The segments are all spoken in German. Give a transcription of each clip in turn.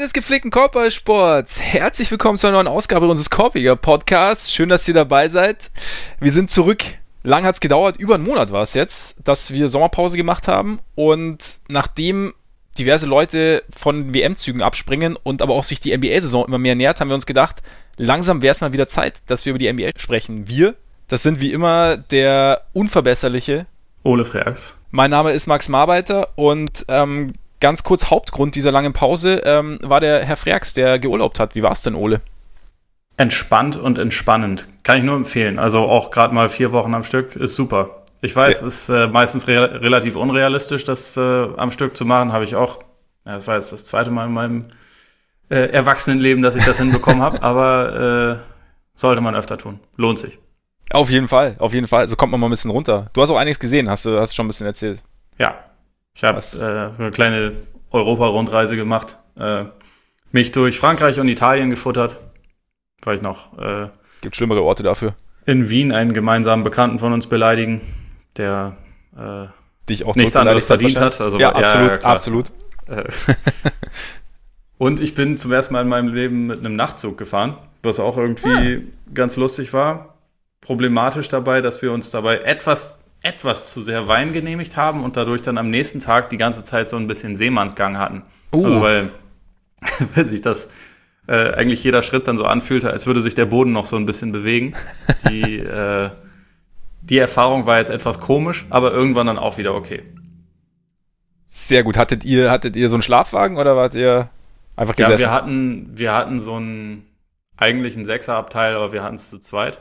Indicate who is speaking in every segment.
Speaker 1: Des gepflegten Korbballsports, herzlich willkommen zu einer neuen Ausgabe unseres Korbiger Podcasts. Schön, dass ihr dabei seid. Wir sind zurück. Lang hat es gedauert, über einen Monat war es jetzt, dass wir Sommerpause gemacht haben. Und nachdem diverse Leute von WM-Zügen abspringen und aber auch sich die NBA-Saison immer mehr nähert, haben wir uns gedacht, langsam wäre es mal wieder Zeit, dass wir über die NBA sprechen. Wir, das sind wie immer der unverbesserliche
Speaker 2: Ole Freaks.
Speaker 1: Mein Name ist Max Marbeiter und ähm, ganz kurz Hauptgrund dieser langen Pause ähm, war der Herr Freaks, der geurlaubt hat. Wie war es denn, Ole?
Speaker 2: Entspannt und entspannend. Kann ich nur empfehlen. Also auch gerade mal vier Wochen am Stück ist super. Ich weiß, ja. es ist äh, meistens re relativ unrealistisch, das äh, am Stück zu machen. Habe ich auch. Ja, das war jetzt das zweite Mal in meinem äh, Erwachsenenleben, dass ich das hinbekommen habe. Aber äh, sollte man öfter tun. Lohnt sich.
Speaker 1: Auf jeden Fall, auf jeden Fall. So kommt man mal ein bisschen runter. Du hast auch einiges gesehen, hast du hast schon ein bisschen erzählt.
Speaker 2: Ja, ich habe äh, eine kleine Europa-Rundreise gemacht, äh, mich durch Frankreich und Italien gefuttert, weil ich noch. Äh,
Speaker 1: Gibt schlimmere Orte dafür.
Speaker 2: In Wien einen gemeinsamen Bekannten von uns beleidigen, der
Speaker 1: äh, dich auch
Speaker 2: nichts anderes verdient hat.
Speaker 1: Also, ja, absolut, ja, absolut. Äh,
Speaker 2: und ich bin zum ersten Mal in meinem Leben mit einem Nachtzug gefahren, was auch irgendwie ja. ganz lustig war. Problematisch dabei, dass wir uns dabei etwas etwas zu sehr Wein genehmigt haben und dadurch dann am nächsten Tag die ganze Zeit so ein bisschen Seemannsgang hatten. Uh. Also weil, weil sich das äh, eigentlich jeder Schritt dann so anfühlte, als würde sich der Boden noch so ein bisschen bewegen. Die, äh, die Erfahrung war jetzt etwas komisch, aber irgendwann dann auch wieder okay.
Speaker 1: Sehr gut. Hattet ihr, hattet ihr so einen Schlafwagen oder wart ihr einfach gesessen?
Speaker 2: Ja, wir hatten, wir hatten so einen eigentlichen Sechserabteil, aber wir hatten es zu zweit.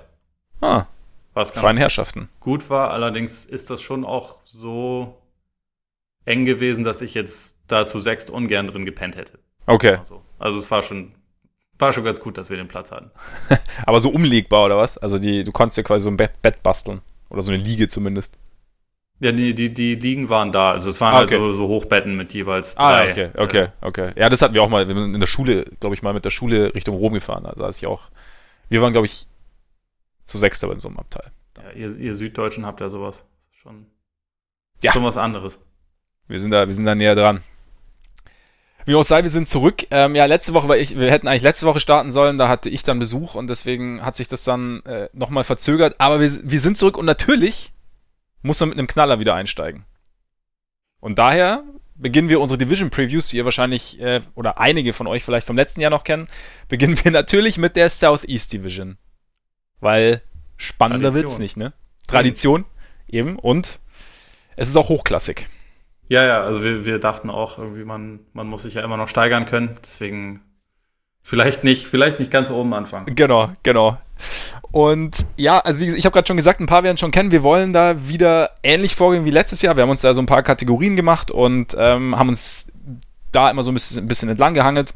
Speaker 1: Ah. Was ganz Herrschaften.
Speaker 2: gut war. Allerdings ist das schon auch so eng gewesen, dass ich jetzt da zu sechst ungern drin gepennt hätte.
Speaker 1: Okay.
Speaker 2: Also, also es war schon, war schon ganz gut, dass wir den Platz hatten.
Speaker 1: Aber so umlegbar oder was? Also die, du konntest ja quasi so ein Bett, Bett basteln. Oder so eine Liege zumindest.
Speaker 2: Ja, die, die, die Liegen waren da. Also es waren ah, halt okay. so, so Hochbetten mit jeweils
Speaker 1: ah, drei. Ah, okay, okay, okay. Ja, das hatten wir auch mal. Wir sind in der Schule, glaube ich, mal mit der Schule Richtung Rom gefahren. Also als ich auch. Wir waren, glaube ich, zu sechster bei so einem Abteil.
Speaker 2: Ja, ihr, ihr, Süddeutschen habt ja sowas. Schon, ja. schon was anderes.
Speaker 1: Wir sind da, wir sind da näher dran. Wie auch sei, wir sind zurück. Ähm, ja, letzte Woche, weil ich, wir hätten eigentlich letzte Woche starten sollen, da hatte ich dann Besuch und deswegen hat sich das dann äh, nochmal verzögert. Aber wir, wir sind zurück und natürlich muss man mit einem Knaller wieder einsteigen. Und daher beginnen wir unsere Division Previews, die ihr wahrscheinlich äh, oder einige von euch vielleicht vom letzten Jahr noch kennen, beginnen wir natürlich mit der Southeast Division. Weil spannender wird es nicht, ne? Tradition, eben. Und es ist auch hochklassig.
Speaker 2: Ja, ja, also wir, wir dachten auch, irgendwie, man, man muss sich ja immer noch steigern können. Deswegen vielleicht nicht, vielleicht nicht ganz oben anfangen.
Speaker 1: Genau, genau. Und ja, also wie ich habe gerade schon gesagt, ein paar werden schon kennen. Wir wollen da wieder ähnlich vorgehen wie letztes Jahr. Wir haben uns da so ein paar Kategorien gemacht und ähm, haben uns da immer so ein bisschen, ein bisschen entlang gehangelt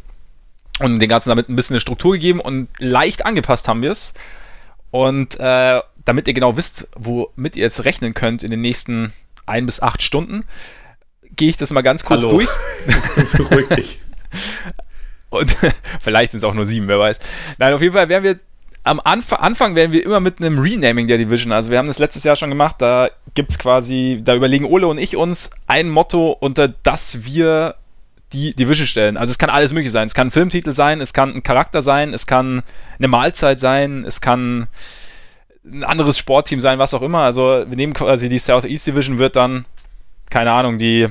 Speaker 1: und den ganzen damit ein bisschen eine Struktur gegeben und leicht angepasst haben wir es. Und äh, damit ihr genau wisst, womit ihr jetzt rechnen könnt in den nächsten ein bis acht Stunden, gehe ich das mal ganz kurz Hallo. durch. Beruhig dich. Und vielleicht sind es auch nur sieben, wer weiß. Nein, auf jeden Fall werden wir am Anf Anfang werden wir immer mit einem Renaming der Division. Also wir haben das letztes Jahr schon gemacht. Da gibt es quasi, da überlegen Ole und ich uns ein Motto, unter das wir die Division stellen. Also es kann alles möglich sein. Es kann ein Filmtitel sein, es kann ein Charakter sein, es kann eine Mahlzeit sein, es kann ein anderes Sportteam sein, was auch immer. Also wir nehmen quasi die Southeast Division wird dann, keine Ahnung, die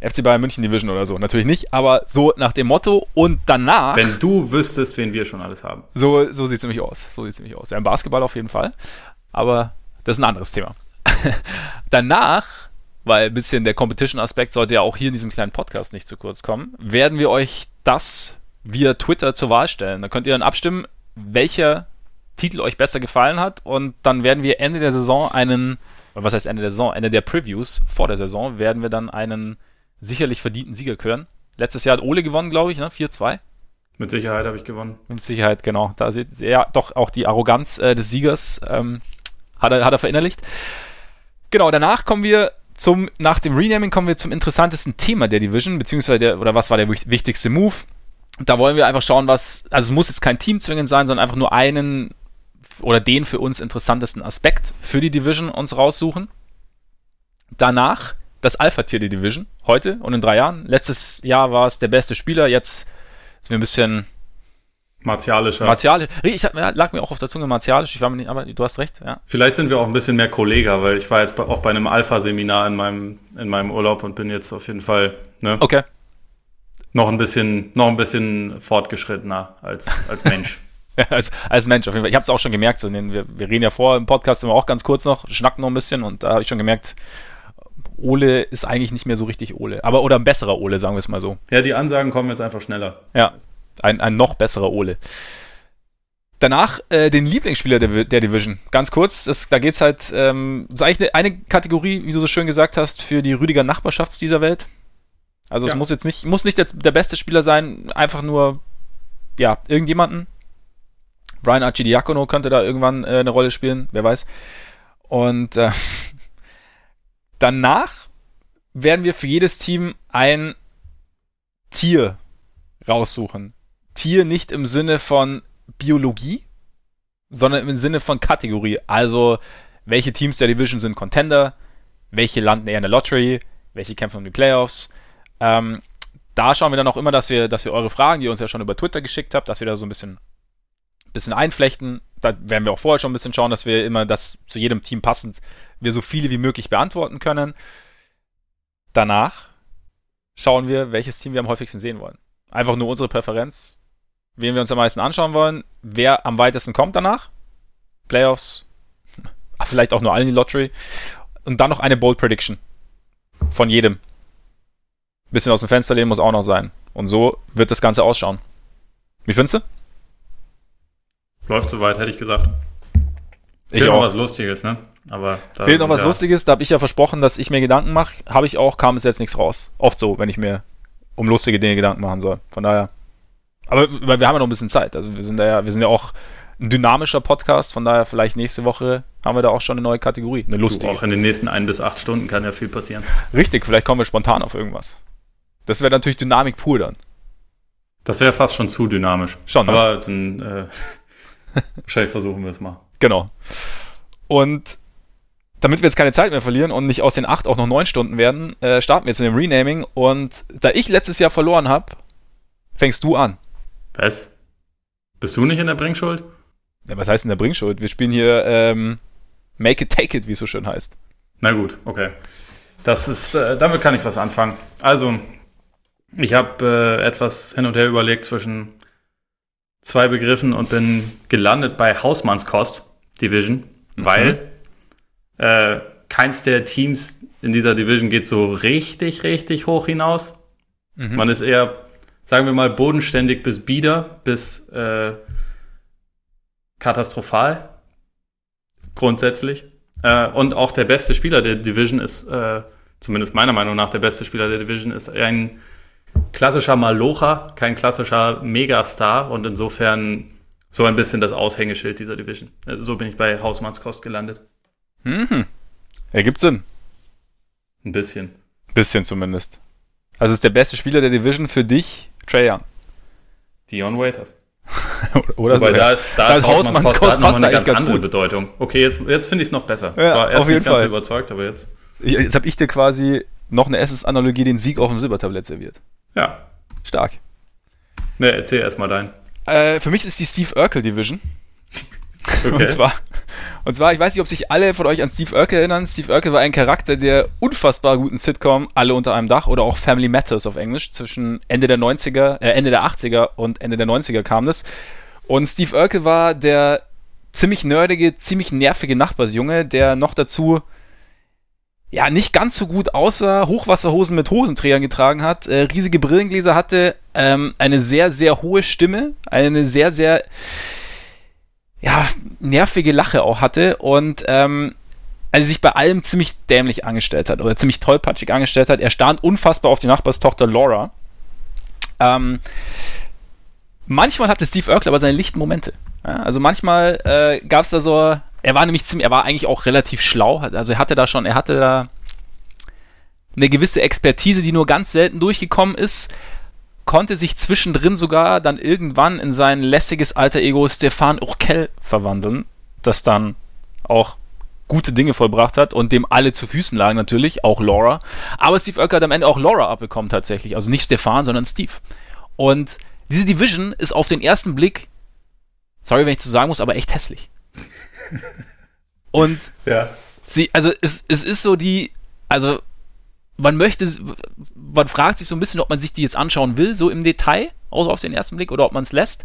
Speaker 1: FC Bayern München Division oder so. Natürlich nicht, aber so nach dem Motto und danach.
Speaker 2: Wenn du wüsstest, wen wir schon alles haben.
Speaker 1: So, so sieht es nämlich aus. So sieht nämlich aus. Ja, im Basketball auf jeden Fall. Aber das ist ein anderes Thema. danach weil ein bisschen der Competition-Aspekt sollte ja auch hier in diesem kleinen Podcast nicht zu kurz kommen, werden wir euch das via Twitter zur Wahl stellen. Da könnt ihr dann abstimmen, welcher Titel euch besser gefallen hat und dann werden wir Ende der Saison einen, was heißt Ende der Saison, Ende der Previews vor der Saison werden wir dann einen sicherlich verdienten Sieger küren. Letztes Jahr hat Ole gewonnen, glaube ich, ne? 4-2.
Speaker 2: Mit Sicherheit habe ich gewonnen.
Speaker 1: Mit Sicherheit, genau. Da seht ihr ja doch auch die Arroganz äh, des Siegers ähm, hat, er, hat er verinnerlicht. Genau, danach kommen wir zum, nach dem Renaming kommen wir zum interessantesten Thema der Division, beziehungsweise der, oder was war der wichtigste Move. Da wollen wir einfach schauen, was, also es muss jetzt kein Team zwingend sein, sondern einfach nur einen oder den für uns interessantesten Aspekt für die Division uns raussuchen. Danach das Alpha-Tier der Division heute und in drei Jahren. Letztes Jahr war es der beste Spieler, jetzt sind wir ein bisschen
Speaker 2: martialischer.
Speaker 1: Martialisch. Ich lag mir auch auf der Zunge martialisch, ich war mir nicht, aber du hast recht, ja.
Speaker 2: Vielleicht sind wir auch ein bisschen mehr Kollega, weil ich war jetzt auch bei einem Alpha-Seminar in meinem, in meinem Urlaub und bin jetzt auf jeden Fall, ne?
Speaker 1: Okay.
Speaker 2: Noch ein bisschen, noch ein bisschen fortgeschrittener als, als Mensch.
Speaker 1: als, als Mensch auf jeden Fall. Ich habe es auch schon gemerkt, so, wir, wir reden ja vor im Podcast immer auch ganz kurz noch, schnacken noch ein bisschen und da habe ich schon gemerkt, Ole ist eigentlich nicht mehr so richtig Ole. Aber oder ein besserer Ole, sagen wir es mal so.
Speaker 2: Ja, die Ansagen kommen jetzt einfach schneller.
Speaker 1: Ja, ein, ein noch besserer Ole. Danach äh, den Lieblingsspieler der, der Division. Ganz kurz, das, da geht es halt, ähm, ist eigentlich eine, eine, Kategorie, wie du so schön gesagt hast, für die Rüdiger Nachbarschaft dieser Welt. Also ja. es muss jetzt nicht, muss nicht der, der, beste Spieler sein, einfach nur, ja, irgendjemanden. Brian Archidiakono könnte da irgendwann äh, eine Rolle spielen, wer weiß. Und äh, danach werden wir für jedes Team ein Tier raussuchen. Tier nicht im Sinne von Biologie, sondern im Sinne von Kategorie. Also, welche Teams der Division sind Contender, welche landen eher in der Lottery, welche kämpfen um die Playoffs. Ähm, da schauen wir dann auch immer, dass wir, dass wir eure Fragen, die ihr uns ja schon über Twitter geschickt habt, dass wir da so ein bisschen, bisschen einflechten. Da werden wir auch vorher schon ein bisschen schauen, dass wir immer das zu jedem Team passend, wir so viele wie möglich beantworten können. Danach schauen wir, welches Team wir am häufigsten sehen wollen. Einfach nur unsere Präferenz, wen wir uns am meisten anschauen wollen, wer am weitesten kommt danach. Playoffs, vielleicht auch nur allen die Lottery. Und dann noch eine Bold Prediction. Von jedem. Bisschen aus dem Fenster lehnen muss auch noch sein. Und so wird das Ganze ausschauen. Wie findest du?
Speaker 2: Läuft soweit, hätte ich gesagt.
Speaker 1: Ich Fehlt
Speaker 2: noch was Lustiges, ne? Aber
Speaker 1: Fehlt noch was ja. Lustiges, da habe ich ja versprochen, dass ich mir Gedanken mache. Habe ich auch, kam es jetzt nichts raus. Oft so, wenn ich mir um lustige Dinge Gedanken machen soll. Von daher. Aber weil wir haben ja noch ein bisschen Zeit. Also wir sind da ja, wir sind ja auch ein dynamischer Podcast, von daher vielleicht nächste Woche haben wir da auch schon eine neue Kategorie. Eine lustige.
Speaker 2: Du, auch in den nächsten ein bis acht Stunden kann ja viel passieren.
Speaker 1: Richtig, vielleicht kommen wir spontan auf irgendwas. Das wäre natürlich Dynamik pur dann.
Speaker 2: Das wäre fast schon zu dynamisch.
Speaker 1: Schon.
Speaker 2: Ne? Aber dann äh, wahrscheinlich versuchen wir es mal.
Speaker 1: Genau. Und damit wir jetzt keine Zeit mehr verlieren und nicht aus den acht auch noch neun Stunden werden, äh, starten wir jetzt mit dem Renaming. Und da ich letztes Jahr verloren habe, fängst du an.
Speaker 2: Was? Bist du nicht in der Bringschuld?
Speaker 1: Ja, was heißt in der Bringschuld? Wir spielen hier ähm, Make it, take it, wie es so schön heißt.
Speaker 2: Na gut, okay. Das ist, äh, damit kann ich was anfangen. Also, ich habe äh, etwas hin und her überlegt zwischen zwei Begriffen und bin gelandet bei Hausmannskost Division, mhm. weil äh, keins der Teams in dieser Division geht so richtig, richtig hoch hinaus. Mhm. Man ist eher, sagen wir mal, bodenständig bis bieder, bis äh, katastrophal. Grundsätzlich. Äh, und auch der beste Spieler der Division ist, äh, zumindest meiner Meinung nach, der beste Spieler der Division ist ein klassischer Malocha, kein klassischer Megastar und insofern so ein bisschen das Aushängeschild dieser Division. Also so bin ich bei Hausmannskost gelandet.
Speaker 1: Mhm. Ergibt Sinn.
Speaker 2: Ein bisschen.
Speaker 1: Bisschen zumindest. Also ist der beste Spieler der Division für dich Trey Young.
Speaker 2: Dion Waiters.
Speaker 1: Oder
Speaker 2: so. da ist, da, ist
Speaker 1: Hausmannskost
Speaker 2: passt eine ganz, ganz andere gut. Bedeutung. Okay, jetzt, jetzt finde ich es noch besser.
Speaker 1: Ja, war erst auf jeden nicht Fall. ganz
Speaker 2: überzeugt, aber jetzt.
Speaker 1: Jetzt habe ich dir quasi noch eine Essensanalogie den Sieg auf dem Silbertablett serviert.
Speaker 2: Ja.
Speaker 1: Stark.
Speaker 2: Ne, erzähl erstmal deinen.
Speaker 1: Äh, für mich ist die Steve Urkel Division. Okay. Und zwar, und zwar, ich weiß nicht, ob sich alle von euch an Steve Urkel erinnern. Steve Urkel war ein Charakter der unfassbar guten Sitcom Alle unter einem Dach oder auch Family Matters auf Englisch. Zwischen Ende der 90er, äh, Ende der 80er und Ende der 90er kam das. Und Steve Urkel war der ziemlich nerdige, ziemlich nervige Nachbarsjunge, der noch dazu ja, nicht ganz so gut aussah, Hochwasserhosen mit Hosenträgern getragen hat, äh, riesige Brillengläser hatte, ähm, eine sehr, sehr hohe Stimme, eine sehr, sehr ja, nervige Lache auch hatte und ähm, also sich bei allem ziemlich dämlich angestellt hat oder ziemlich tollpatschig angestellt hat. Er stand unfassbar auf die Nachbarstochter Laura. Ähm, manchmal hatte Steve Urkel aber seine lichten Momente. Ja, also manchmal äh, gab es da so, er war nämlich ziemlich, er war eigentlich auch relativ schlau, also er hatte da schon, er hatte da eine gewisse Expertise, die nur ganz selten durchgekommen ist, konnte sich zwischendrin sogar dann irgendwann in sein lässiges alter Ego Stefan Urkel verwandeln, das dann auch gute Dinge vollbracht hat und dem alle zu Füßen lagen natürlich, auch Laura. Aber Steve Oecker hat am Ende auch Laura abbekommen tatsächlich. Also nicht Stefan, sondern Steve. Und diese Division ist auf den ersten Blick, sorry, wenn ich zu sagen muss, aber echt hässlich. Und ja. sie, also es, es ist so die, also man möchte, man fragt sich so ein bisschen, ob man sich die jetzt anschauen will, so im Detail, außer auf den ersten Blick, oder ob man es lässt.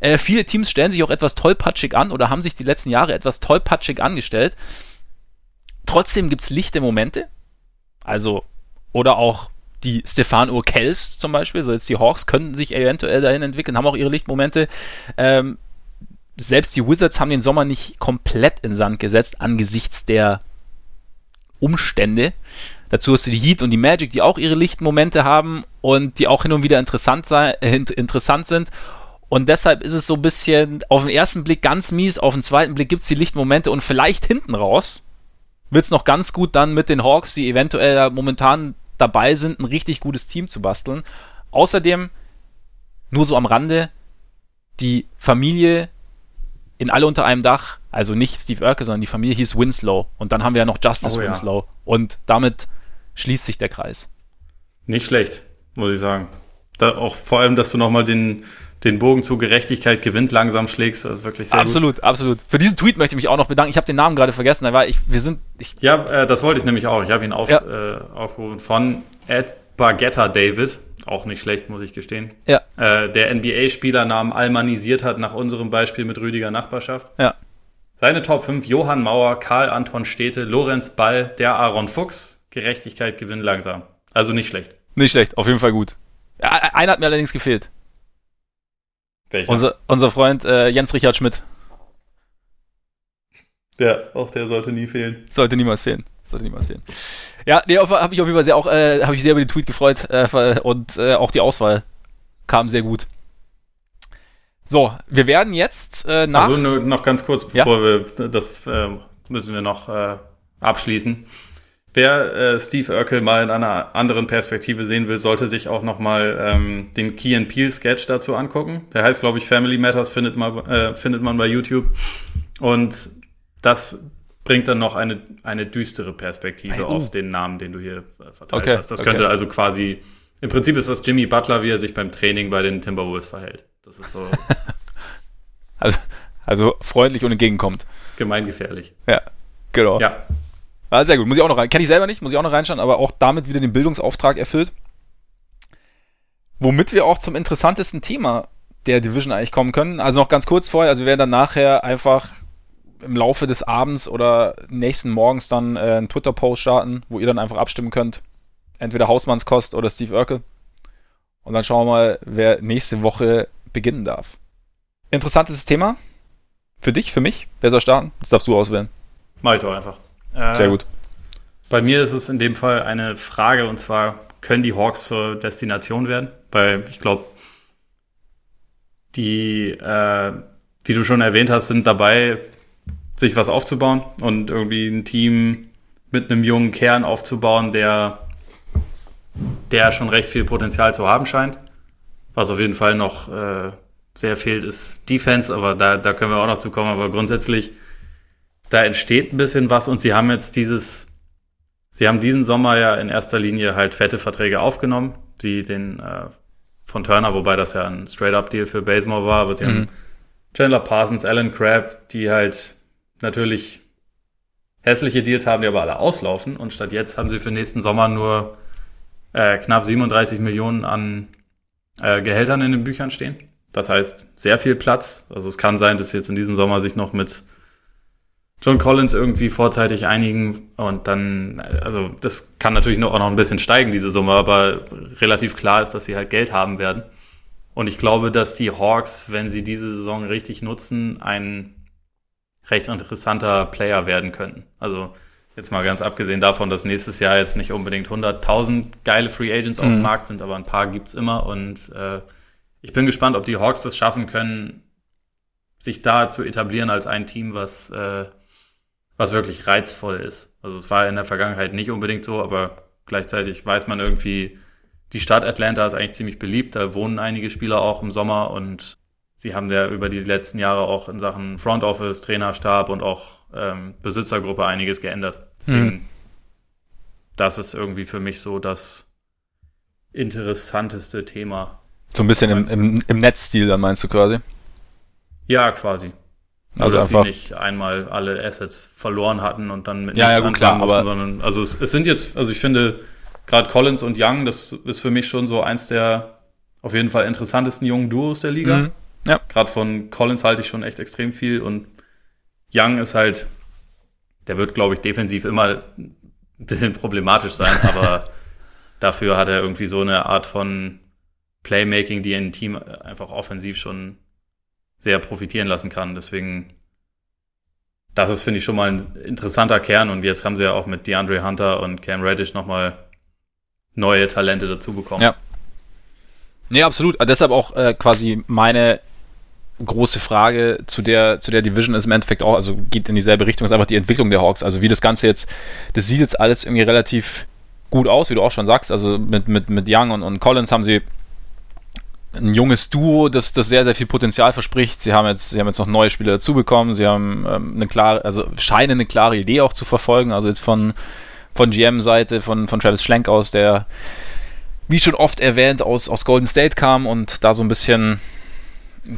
Speaker 1: Äh, viele Teams stellen sich auch etwas tollpatschig an oder haben sich die letzten Jahre etwas tollpatschig angestellt. Trotzdem gibt es lichte Momente. Also, oder auch die Stefan Urkels zum Beispiel, so jetzt die Hawks könnten sich eventuell dahin entwickeln, haben auch ihre Lichtmomente. Ähm, selbst die Wizards haben den Sommer nicht komplett in Sand gesetzt angesichts der Umstände. Dazu hast du die Heat und die Magic, die auch ihre lichten Momente haben und die auch hin und wieder interessant, sei, äh, interessant sind. Und deshalb ist es so ein bisschen auf den ersten Blick ganz mies, auf den zweiten Blick gibt es die Lichtmomente und vielleicht hinten raus wird es noch ganz gut dann mit den Hawks, die eventuell momentan dabei sind, ein richtig gutes Team zu basteln. Außerdem, nur so am Rande, die Familie in alle unter einem Dach, also nicht Steve Urkel, sondern die Familie hieß Winslow. Und dann haben wir ja noch Justice oh, Winslow. Ja. Und damit schließt sich der Kreis.
Speaker 2: Nicht schlecht, muss ich sagen. Da auch vor allem, dass du nochmal den, den Bogen zu Gerechtigkeit gewinnt langsam schlägst, ist wirklich
Speaker 1: sehr Absolut, gut. absolut. Für diesen Tweet möchte ich mich auch noch bedanken. Ich habe den Namen gerade vergessen, aber ich, wir sind. Ich
Speaker 2: ja, äh, das wollte ich nämlich auch. Ich habe ihn auf, ja. äh, aufgerufen von Ed Bargetta David. Auch nicht schlecht, muss ich gestehen.
Speaker 1: Ja.
Speaker 2: Äh, der NBA-Spielernamen almanisiert hat nach unserem Beispiel mit Rüdiger Nachbarschaft.
Speaker 1: Ja.
Speaker 2: Seine Top 5: Johann Mauer, Karl Anton Stete, Lorenz Ball, der Aaron Fuchs. Gerechtigkeit gewinnt langsam. Also nicht schlecht.
Speaker 1: Nicht schlecht, auf jeden Fall gut. Ja, einer hat mir allerdings gefehlt. Welcher? Unser, unser Freund äh, Jens Richard Schmidt.
Speaker 2: Ja, auch der sollte nie fehlen.
Speaker 1: Sollte niemals fehlen. Sollte niemals fehlen. Ja, nee, habe ich auf jeden Fall sehr auch, äh, habe ich sehr über den Tweet gefreut äh, und äh, auch die Auswahl kam sehr gut. So, wir werden jetzt äh, nach.
Speaker 2: Also nur noch ganz kurz, bevor ja? wir das äh, müssen wir noch äh, abschließen. Wer äh, Steve Urkel mal in einer anderen Perspektive sehen will, sollte sich auch nochmal ähm, den Key and Peel Sketch dazu angucken. Der heißt, glaube ich, Family Matters, findet, mal, äh, findet man bei YouTube. Und das bringt dann noch eine, eine düstere Perspektive uh. auf den Namen, den du hier äh, verteilt okay, hast. Das okay. könnte also quasi, im Prinzip ist das Jimmy Butler, wie er sich beim Training bei den Timberwolves verhält. Das ist so.
Speaker 1: also, also freundlich und entgegenkommt.
Speaker 2: Gemeingefährlich.
Speaker 1: Ja, genau.
Speaker 2: Ja.
Speaker 1: Ah, sehr gut. Muss ich auch noch rein. Kenne ich selber nicht, muss ich auch noch reinschauen, aber auch damit wieder den Bildungsauftrag erfüllt. Womit wir auch zum interessantesten Thema der Division eigentlich kommen können. Also noch ganz kurz vorher, also wir werden dann nachher einfach im Laufe des Abends oder nächsten Morgens dann äh, einen Twitter-Post starten, wo ihr dann einfach abstimmen könnt. Entweder Hausmannskost oder Steve Urkel. Und dann schauen wir mal, wer nächste Woche beginnen darf. Interessantes Thema. Für dich, für mich. Wer soll starten? Das darfst du auswählen.
Speaker 2: Doch einfach.
Speaker 1: Äh, Sehr gut.
Speaker 2: Bei mir ist es in dem Fall eine Frage und zwar, können die Hawks zur Destination werden? Weil ich glaube, die, äh, wie du schon erwähnt hast, sind dabei, sich was aufzubauen und irgendwie ein Team mit einem jungen Kern aufzubauen, der, der schon recht viel Potenzial zu haben scheint. Was auf jeden Fall noch äh, sehr fehlt, ist Defense, aber da, da können wir auch noch zu kommen. Aber grundsätzlich da entsteht ein bisschen was und sie haben jetzt dieses, sie haben diesen Sommer ja in erster Linie halt fette Verträge aufgenommen, wie den äh, von Turner, wobei das ja ein Straight-Up-Deal für Basemore war, aber sie mhm. haben Chandler Parsons, Alan Crabb, die halt natürlich hässliche Deals haben, die aber alle auslaufen und statt jetzt haben sie für nächsten Sommer nur äh, knapp 37 Millionen an äh, Gehältern in den Büchern stehen. Das heißt, sehr viel Platz. Also es kann sein, dass sie jetzt in diesem Sommer sich noch mit John Collins irgendwie vorzeitig einigen und dann, also das kann natürlich noch, auch noch ein bisschen steigen, diese Summe, aber relativ klar ist, dass sie halt Geld haben werden. Und ich glaube, dass die Hawks, wenn sie diese Saison richtig nutzen, ein recht interessanter Player werden könnten. Also jetzt mal ganz abgesehen davon, dass nächstes Jahr jetzt nicht unbedingt 100.000 geile Free Agents mhm. auf dem mhm. Markt sind, aber ein paar gibt's immer und äh, ich bin gespannt, ob die Hawks das schaffen können, sich da zu etablieren als ein Team, was äh, was wirklich reizvoll ist. Also es war in der Vergangenheit nicht unbedingt so, aber gleichzeitig weiß man irgendwie, die Stadt Atlanta ist eigentlich ziemlich beliebt. Da wohnen einige Spieler auch im Sommer und sie haben ja über die letzten Jahre auch in Sachen Front Office, Trainerstab und auch ähm, Besitzergruppe einiges geändert. Deswegen, hm. das ist irgendwie für mich so das interessanteste Thema.
Speaker 1: So ein bisschen im, im, im Netzstil, dann meinst du quasi?
Speaker 2: Ja, quasi.
Speaker 1: Also dass
Speaker 2: sie nicht einmal alle Assets verloren hatten und dann
Speaker 1: mit ja, ja, gut, klar,
Speaker 2: mussten, aber sondern also es, es, sind jetzt, also ich finde gerade Collins und Young, das ist für mich schon so eins der auf jeden Fall interessantesten jungen Duos der Liga. Mhm.
Speaker 1: Ja.
Speaker 2: Gerade von Collins halte ich schon echt extrem viel und Young ist halt, der wird, glaube ich, defensiv immer ein bisschen problematisch sein, aber dafür hat er irgendwie so eine Art von Playmaking, die ein Team einfach offensiv schon sehr profitieren lassen kann. Deswegen, das ist, finde ich, schon mal ein interessanter Kern. Und jetzt haben sie ja auch mit DeAndre Hunter und Cam Reddish nochmal neue Talente dazu bekommen.
Speaker 1: Ja. Nee, absolut. Deshalb auch äh, quasi meine große Frage zu der, zu der Division ist im Endeffekt auch, also geht in dieselbe Richtung, ist einfach die Entwicklung der Hawks. Also wie das Ganze jetzt, das sieht jetzt alles irgendwie relativ gut aus, wie du auch schon sagst. Also mit, mit, mit Young und, und Collins haben sie ein junges Duo, das, das sehr, sehr viel Potenzial verspricht. Sie haben jetzt, sie haben jetzt noch neue Spieler dazu bekommen. Sie haben ähm, eine klare, also scheinen eine klare Idee auch zu verfolgen. Also jetzt von, von GM-Seite, von, von Travis Schlenk aus, der, wie schon oft erwähnt, aus, aus Golden State kam und da so ein bisschen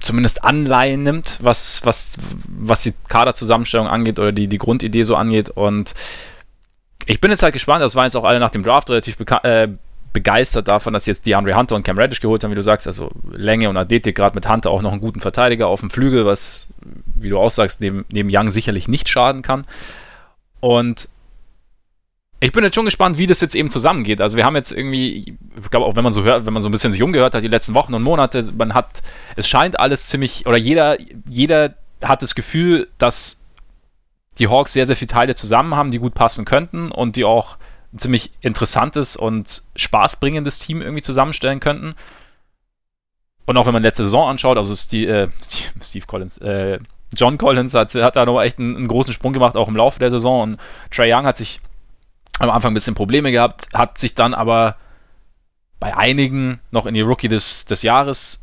Speaker 1: zumindest Anleihen nimmt, was, was, was die Kaderzusammenstellung angeht oder die, die Grundidee so angeht. Und ich bin jetzt halt gespannt, das waren jetzt auch alle nach dem Draft relativ äh, begeistert davon, dass jetzt DeAndre Hunter und Cam Reddish geholt haben, wie du sagst. Also Länge und Athletik, gerade mit Hunter auch noch einen guten Verteidiger auf dem Flügel, was, wie du auch sagst, neben, neben Young sicherlich nicht schaden kann. Und ich bin jetzt schon gespannt, wie das jetzt eben zusammengeht. Also wir haben jetzt irgendwie, ich glaube auch wenn man so hört, wenn man so ein bisschen sich umgehört hat, die letzten Wochen und Monate, man hat, es scheint alles ziemlich, oder jeder, jeder hat das Gefühl, dass die Hawks sehr, sehr viele Teile zusammen haben, die gut passen könnten und die auch ein ziemlich interessantes und spaßbringendes Team irgendwie zusammenstellen könnten. Und auch wenn man letzte Saison anschaut, also Steve, äh, Steve, Steve Collins, äh, John Collins hat, hat da noch echt einen, einen, großen Sprung gemacht, auch im Laufe der Saison. Und Trey Young hat sich am Anfang ein bisschen Probleme gehabt, hat sich dann aber bei einigen noch in die Rookie des, des Jahres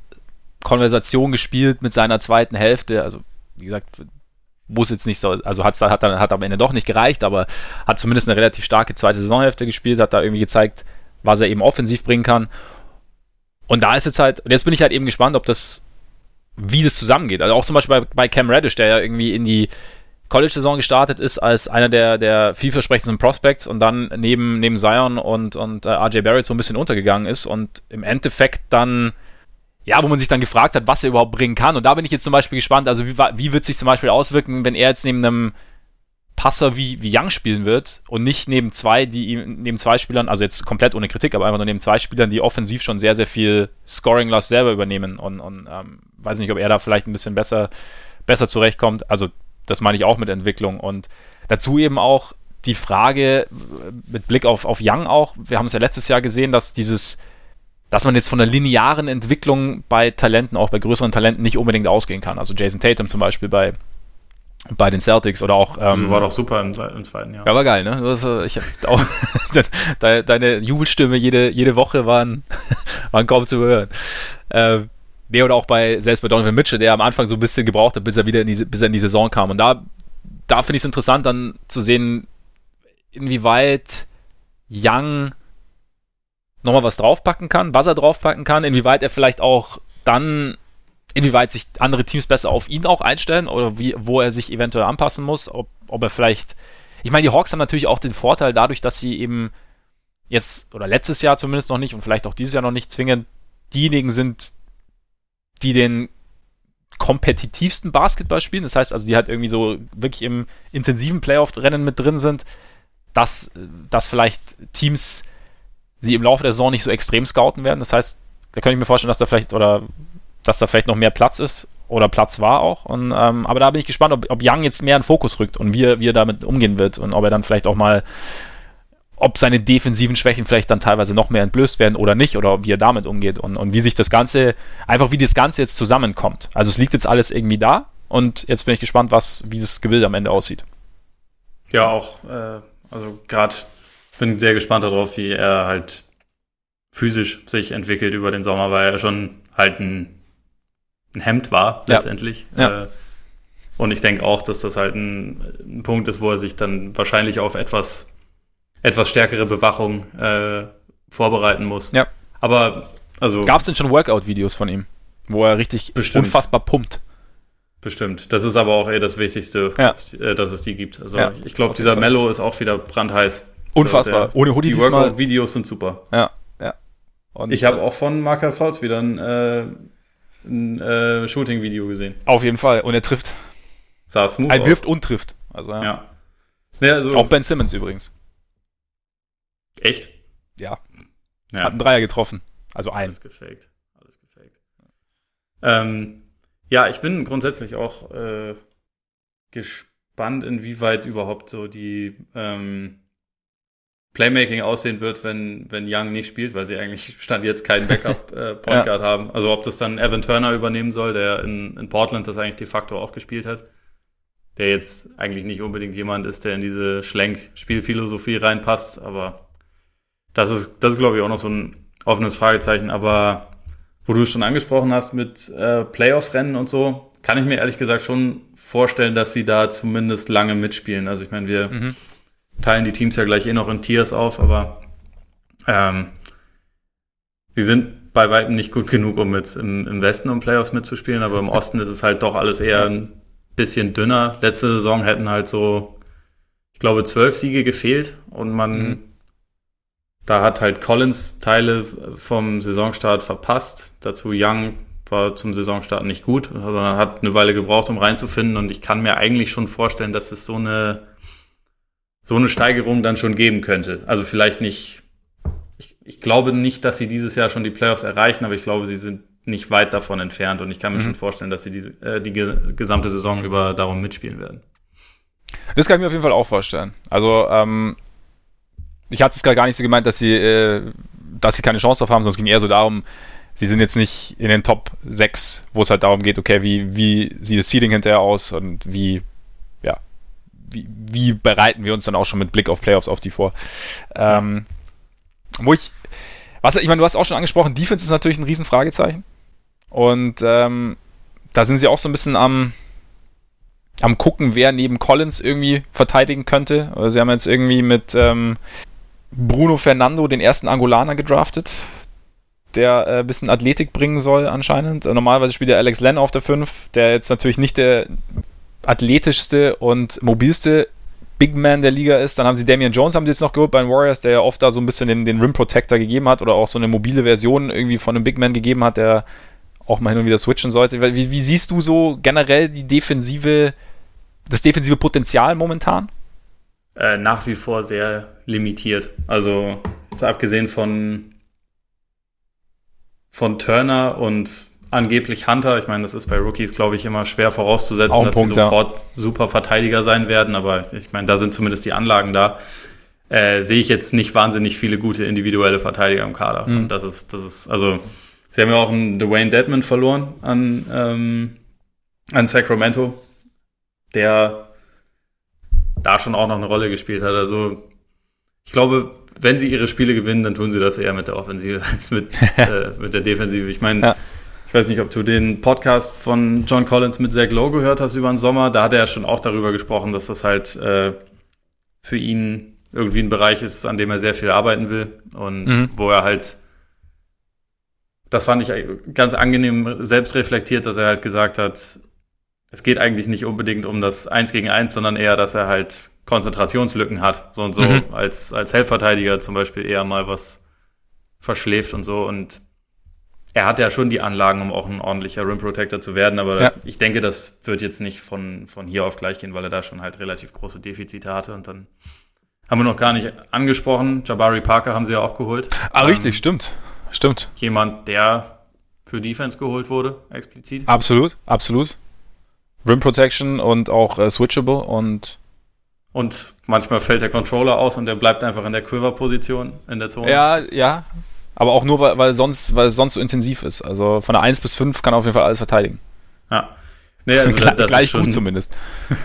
Speaker 1: Konversation gespielt mit seiner zweiten Hälfte. Also, wie gesagt, muss jetzt nicht so, also hat's, hat hat am Ende doch nicht gereicht, aber hat zumindest eine relativ starke zweite Saisonhälfte gespielt, hat da irgendwie gezeigt, was er eben offensiv bringen kann. Und da ist jetzt halt, jetzt bin ich halt eben gespannt, ob das, wie das zusammengeht. Also auch zum Beispiel bei, bei Cam Reddish, der ja irgendwie in die College-Saison gestartet ist als einer der, der vielversprechendsten Prospects und dann neben, neben Zion und, und äh, RJ Barrett so ein bisschen untergegangen ist und im Endeffekt dann ja, wo man sich dann gefragt hat, was er überhaupt bringen kann. Und da bin ich jetzt zum Beispiel gespannt, also wie, wie wird sich zum Beispiel auswirken, wenn er jetzt neben einem Passer wie, wie Young spielen wird und nicht neben zwei, die neben zwei Spielern, also jetzt komplett ohne Kritik, aber einfach nur neben zwei Spielern, die offensiv schon sehr, sehr viel Scoring-Last selber übernehmen und, und ähm, weiß nicht, ob er da vielleicht ein bisschen besser, besser zurechtkommt. Also das meine ich auch mit Entwicklung. Und dazu eben auch die Frage mit Blick auf, auf Young auch, wir haben es ja letztes Jahr gesehen, dass dieses dass man jetzt von der linearen Entwicklung bei Talenten, auch bei größeren Talenten, nicht unbedingt ausgehen kann. Also Jason Tatum zum Beispiel bei, bei den Celtics oder auch.
Speaker 2: Ähm, war doch super im, im zweiten Jahr.
Speaker 1: Ja, war geil, ne? Das, ich auch deine Jubelstimme jede, jede Woche waren, waren kaum zu hören. Äh, nee, oder auch bei, selbst bei Donovan Mitchell, der am Anfang so ein bisschen gebraucht hat, bis er wieder in die, bis er in die Saison kam. Und da, da finde ich es interessant, dann zu sehen, inwieweit Young nochmal was draufpacken kann, was er draufpacken kann, inwieweit er vielleicht auch dann, inwieweit sich andere Teams besser auf ihn auch einstellen oder wie, wo er sich eventuell anpassen muss, ob, ob er vielleicht. Ich meine, die Hawks haben natürlich auch den Vorteil dadurch, dass sie eben jetzt, oder letztes Jahr zumindest noch nicht und vielleicht auch dieses Jahr noch nicht zwingend diejenigen sind, die den kompetitivsten Basketball spielen. Das heißt also, die halt irgendwie so wirklich im intensiven Playoff-Rennen mit drin sind, dass, dass vielleicht Teams sie im Laufe der Saison nicht so extrem scouten werden. Das heißt, da könnte ich mir vorstellen, dass da vielleicht oder dass da vielleicht noch mehr Platz ist oder Platz war auch. Und, ähm, aber da bin ich gespannt, ob, ob Young jetzt mehr in den Fokus rückt und wie er, wie er damit umgehen wird und ob er dann vielleicht auch mal, ob seine defensiven Schwächen vielleicht dann teilweise noch mehr entblößt werden oder nicht oder wie er damit umgeht und, und wie sich das Ganze, einfach wie das Ganze jetzt zusammenkommt. Also es liegt jetzt alles irgendwie da und jetzt bin ich gespannt, was, wie das Gebilde am Ende aussieht.
Speaker 2: Ja, auch, äh, also gerade bin sehr gespannt darauf, wie er halt physisch sich entwickelt über den Sommer, weil er schon halt ein, ein Hemd war, letztendlich.
Speaker 1: Ja.
Speaker 2: Äh, Und ich denke auch, dass das halt ein, ein, Punkt ist, wo er sich dann wahrscheinlich auf etwas, etwas stärkere Bewachung äh, vorbereiten muss.
Speaker 1: Ja.
Speaker 2: Aber also.
Speaker 1: Gab es denn schon Workout-Videos von ihm, wo er richtig
Speaker 2: Bestimmt.
Speaker 1: unfassbar pumpt?
Speaker 2: Bestimmt. Das ist aber auch eher das Wichtigste,
Speaker 1: Ja.
Speaker 2: äh, dass es die gibt. Also
Speaker 1: Ja,
Speaker 2: ich glaube, dieser. Mello ist auch wieder brandheiß.
Speaker 1: Unfassbar.
Speaker 2: der-
Speaker 1: Ohne Hoodie
Speaker 2: Die
Speaker 1: diesmal.
Speaker 2: Workout-Videos sind super.
Speaker 1: Ja, ja. Und,
Speaker 2: Ich habe auch von Markel Fultz wieder ein, äh, ein äh, Shooting-Video gesehen.
Speaker 1: Auf jeden Fall. Und er trifft.
Speaker 2: Sah smooth
Speaker 1: Er wirft und trifft. Also, ja.
Speaker 2: Ja. ja also,
Speaker 1: Auch Ben Simmons übrigens.
Speaker 2: echt?
Speaker 1: Ja.
Speaker 2: Ja.
Speaker 1: Hat einen Dreier getroffen. Also einen.
Speaker 2: Alles gefaked. Alles gefaked. Ähm, ja, ich bin grundsätzlich auch äh, gespannt, inwieweit überhaupt so die ähm, Playmaking aussehen wird, wenn, wenn Young nicht spielt, weil sie eigentlich stand jetzt keinen Backup-Point
Speaker 1: Ja.
Speaker 2: Guard haben. Also ob das dann Evan Turner übernehmen soll, der in, in Portland das eigentlich de facto auch gespielt hat. Der jetzt eigentlich nicht unbedingt jemand ist, der in diese Schlenk-Spielphilosophie reinpasst, aber das ist, das ist, glaube ich, auch noch so ein offenes Fragezeichen. Aber wo du es schon angesprochen hast mit äh, Playoff-Rennen und so, kann ich mir ehrlich gesagt schon vorstellen, dass sie da zumindest lange mitspielen. Also ich meine, wir
Speaker 1: Mhm.
Speaker 2: Teilen die Teams ja gleich eh noch in Tiers auf, aber ähm, sie sind bei weitem nicht gut genug, um jetzt im, im Westen um Playoffs mitzuspielen, aber im Osten ist es halt doch alles eher ein bisschen dünner. Letzte Saison hätten halt so, ich glaube, zwölf Siege gefehlt und man
Speaker 1: Mhm.
Speaker 2: da hat halt Collins Teile vom Saisonstart verpasst. Dazu Young war zum Saisonstart nicht gut, sondern hat eine Weile gebraucht, um reinzufinden. Und ich kann mir eigentlich schon vorstellen, dass es so eine, so eine Steigerung dann schon geben könnte. Also vielleicht nicht, ich, ich glaube nicht, dass sie dieses Jahr schon die Playoffs erreichen, aber ich glaube, sie sind nicht weit davon entfernt. Und ich kann mir
Speaker 1: Mhm.
Speaker 2: schon vorstellen, dass sie diese, äh, die ge gesamte Saison über darum mitspielen werden.
Speaker 1: Das kann ich mir auf jeden Fall auch vorstellen. Also, ähm, ich hatte es gerade gar nicht so gemeint, dass sie, äh, dass sie keine Chance drauf haben, sondern es ging eher so darum, sie sind jetzt nicht in den Top 6, wo es halt darum geht, okay, wie, wie sieht das Seeding hinterher aus und wie, wie, bereiten wir uns dann auch schon mit Blick auf Playoffs auf die vor. Ähm, wo ich, was, ich meine, du hast auch schon angesprochen, Defense ist natürlich ein Riesenfragezeichen. Und ähm, da sind sie auch so ein bisschen am, am gucken, wer neben Collins irgendwie verteidigen könnte. Also Sie haben jetzt irgendwie mit ähm, Bruno Fernando den ersten Angolaner gedraftet, der äh, ein bisschen Athletik bringen soll anscheinend. Äh, normalerweise spielt der Alex Len auf der 5, der jetzt natürlich nicht der athletischste und mobilste Big Man der Liga ist. Dann haben sie Damian Jones haben sie jetzt noch geholt bei den Warriors, der ja oft da so ein bisschen den, den Rim Protector gegeben hat oder auch so eine mobile Version irgendwie von einem Big Man gegeben hat, der auch mal hin und wieder switchen sollte. Wie, wie siehst du so generell die defensive, das defensive Potenzial momentan?
Speaker 2: äh, nach wie vor sehr limitiert. Also jetzt abgesehen von, von Turner und angeblich Hunter, ich meine, das ist bei Rookies, glaube ich, immer schwer vorauszusetzen, dass
Speaker 1: Punkt,
Speaker 2: sie
Speaker 1: ja.
Speaker 2: sofort super Verteidiger sein werden, aber ich meine, da sind zumindest die Anlagen da. Äh, sehe ich jetzt nicht wahnsinnig viele gute individuelle Verteidiger im Kader.
Speaker 1: Mhm.
Speaker 2: Und das ist, das ist, also, sie haben ja auch einen Dwayne Dedman verloren an, ähm, an Sacramento, der da schon auch noch eine Rolle gespielt hat. Also ich glaube, wenn sie ihre Spiele gewinnen, dann tun sie das eher mit der Offensive als mit, äh, mit der Defensive. Ich meine,
Speaker 1: Ja.
Speaker 2: Ich weiß nicht, ob du den Podcast von John Collins mit Zach Lowe gehört hast über den Sommer. Da hat er ja schon auch darüber gesprochen, dass das halt äh, für ihn irgendwie ein Bereich ist, an dem er sehr viel arbeiten will und
Speaker 1: Mhm.
Speaker 2: wo er halt das fand ich ganz angenehm selbst reflektiert, dass er halt gesagt hat, es geht eigentlich nicht unbedingt um das Eins gegen Eins, sondern eher, dass er halt Konzentrationslücken hat. So und so
Speaker 1: Mhm.
Speaker 2: als, als Helfverteidiger zum Beispiel eher mal was verschläft und so. Und er hat ja schon die Anlagen, um auch ein ordentlicher Rim Protector zu werden, aber
Speaker 1: Ja.
Speaker 2: ich denke, das wird jetzt nicht von, von hier auf gleich gehen, weil er da schon halt relativ große Defizite hatte. Und dann haben wir noch gar nicht angesprochen. Jabari Parker haben sie ja auch geholt.
Speaker 1: Ah,
Speaker 2: Ähm,
Speaker 1: richtig, stimmt. Stimmt.
Speaker 2: Jemand, der für Defense geholt wurde, explizit.
Speaker 1: Absolut, absolut. Rim Protection und auch äh, switchable und
Speaker 2: Und manchmal fällt der Controller aus und der bleibt einfach in der Quiver-Position in der Zone.
Speaker 1: ja, ja. Aber auch nur, weil, weil, sonst, weil es sonst so intensiv ist. Also von der 1 bis 5 kann er auf jeden Fall alles verteidigen.
Speaker 2: ja. Nee, also
Speaker 1: Gle-
Speaker 2: das,
Speaker 1: Gleich
Speaker 2: ist schon,
Speaker 1: gut zumindest.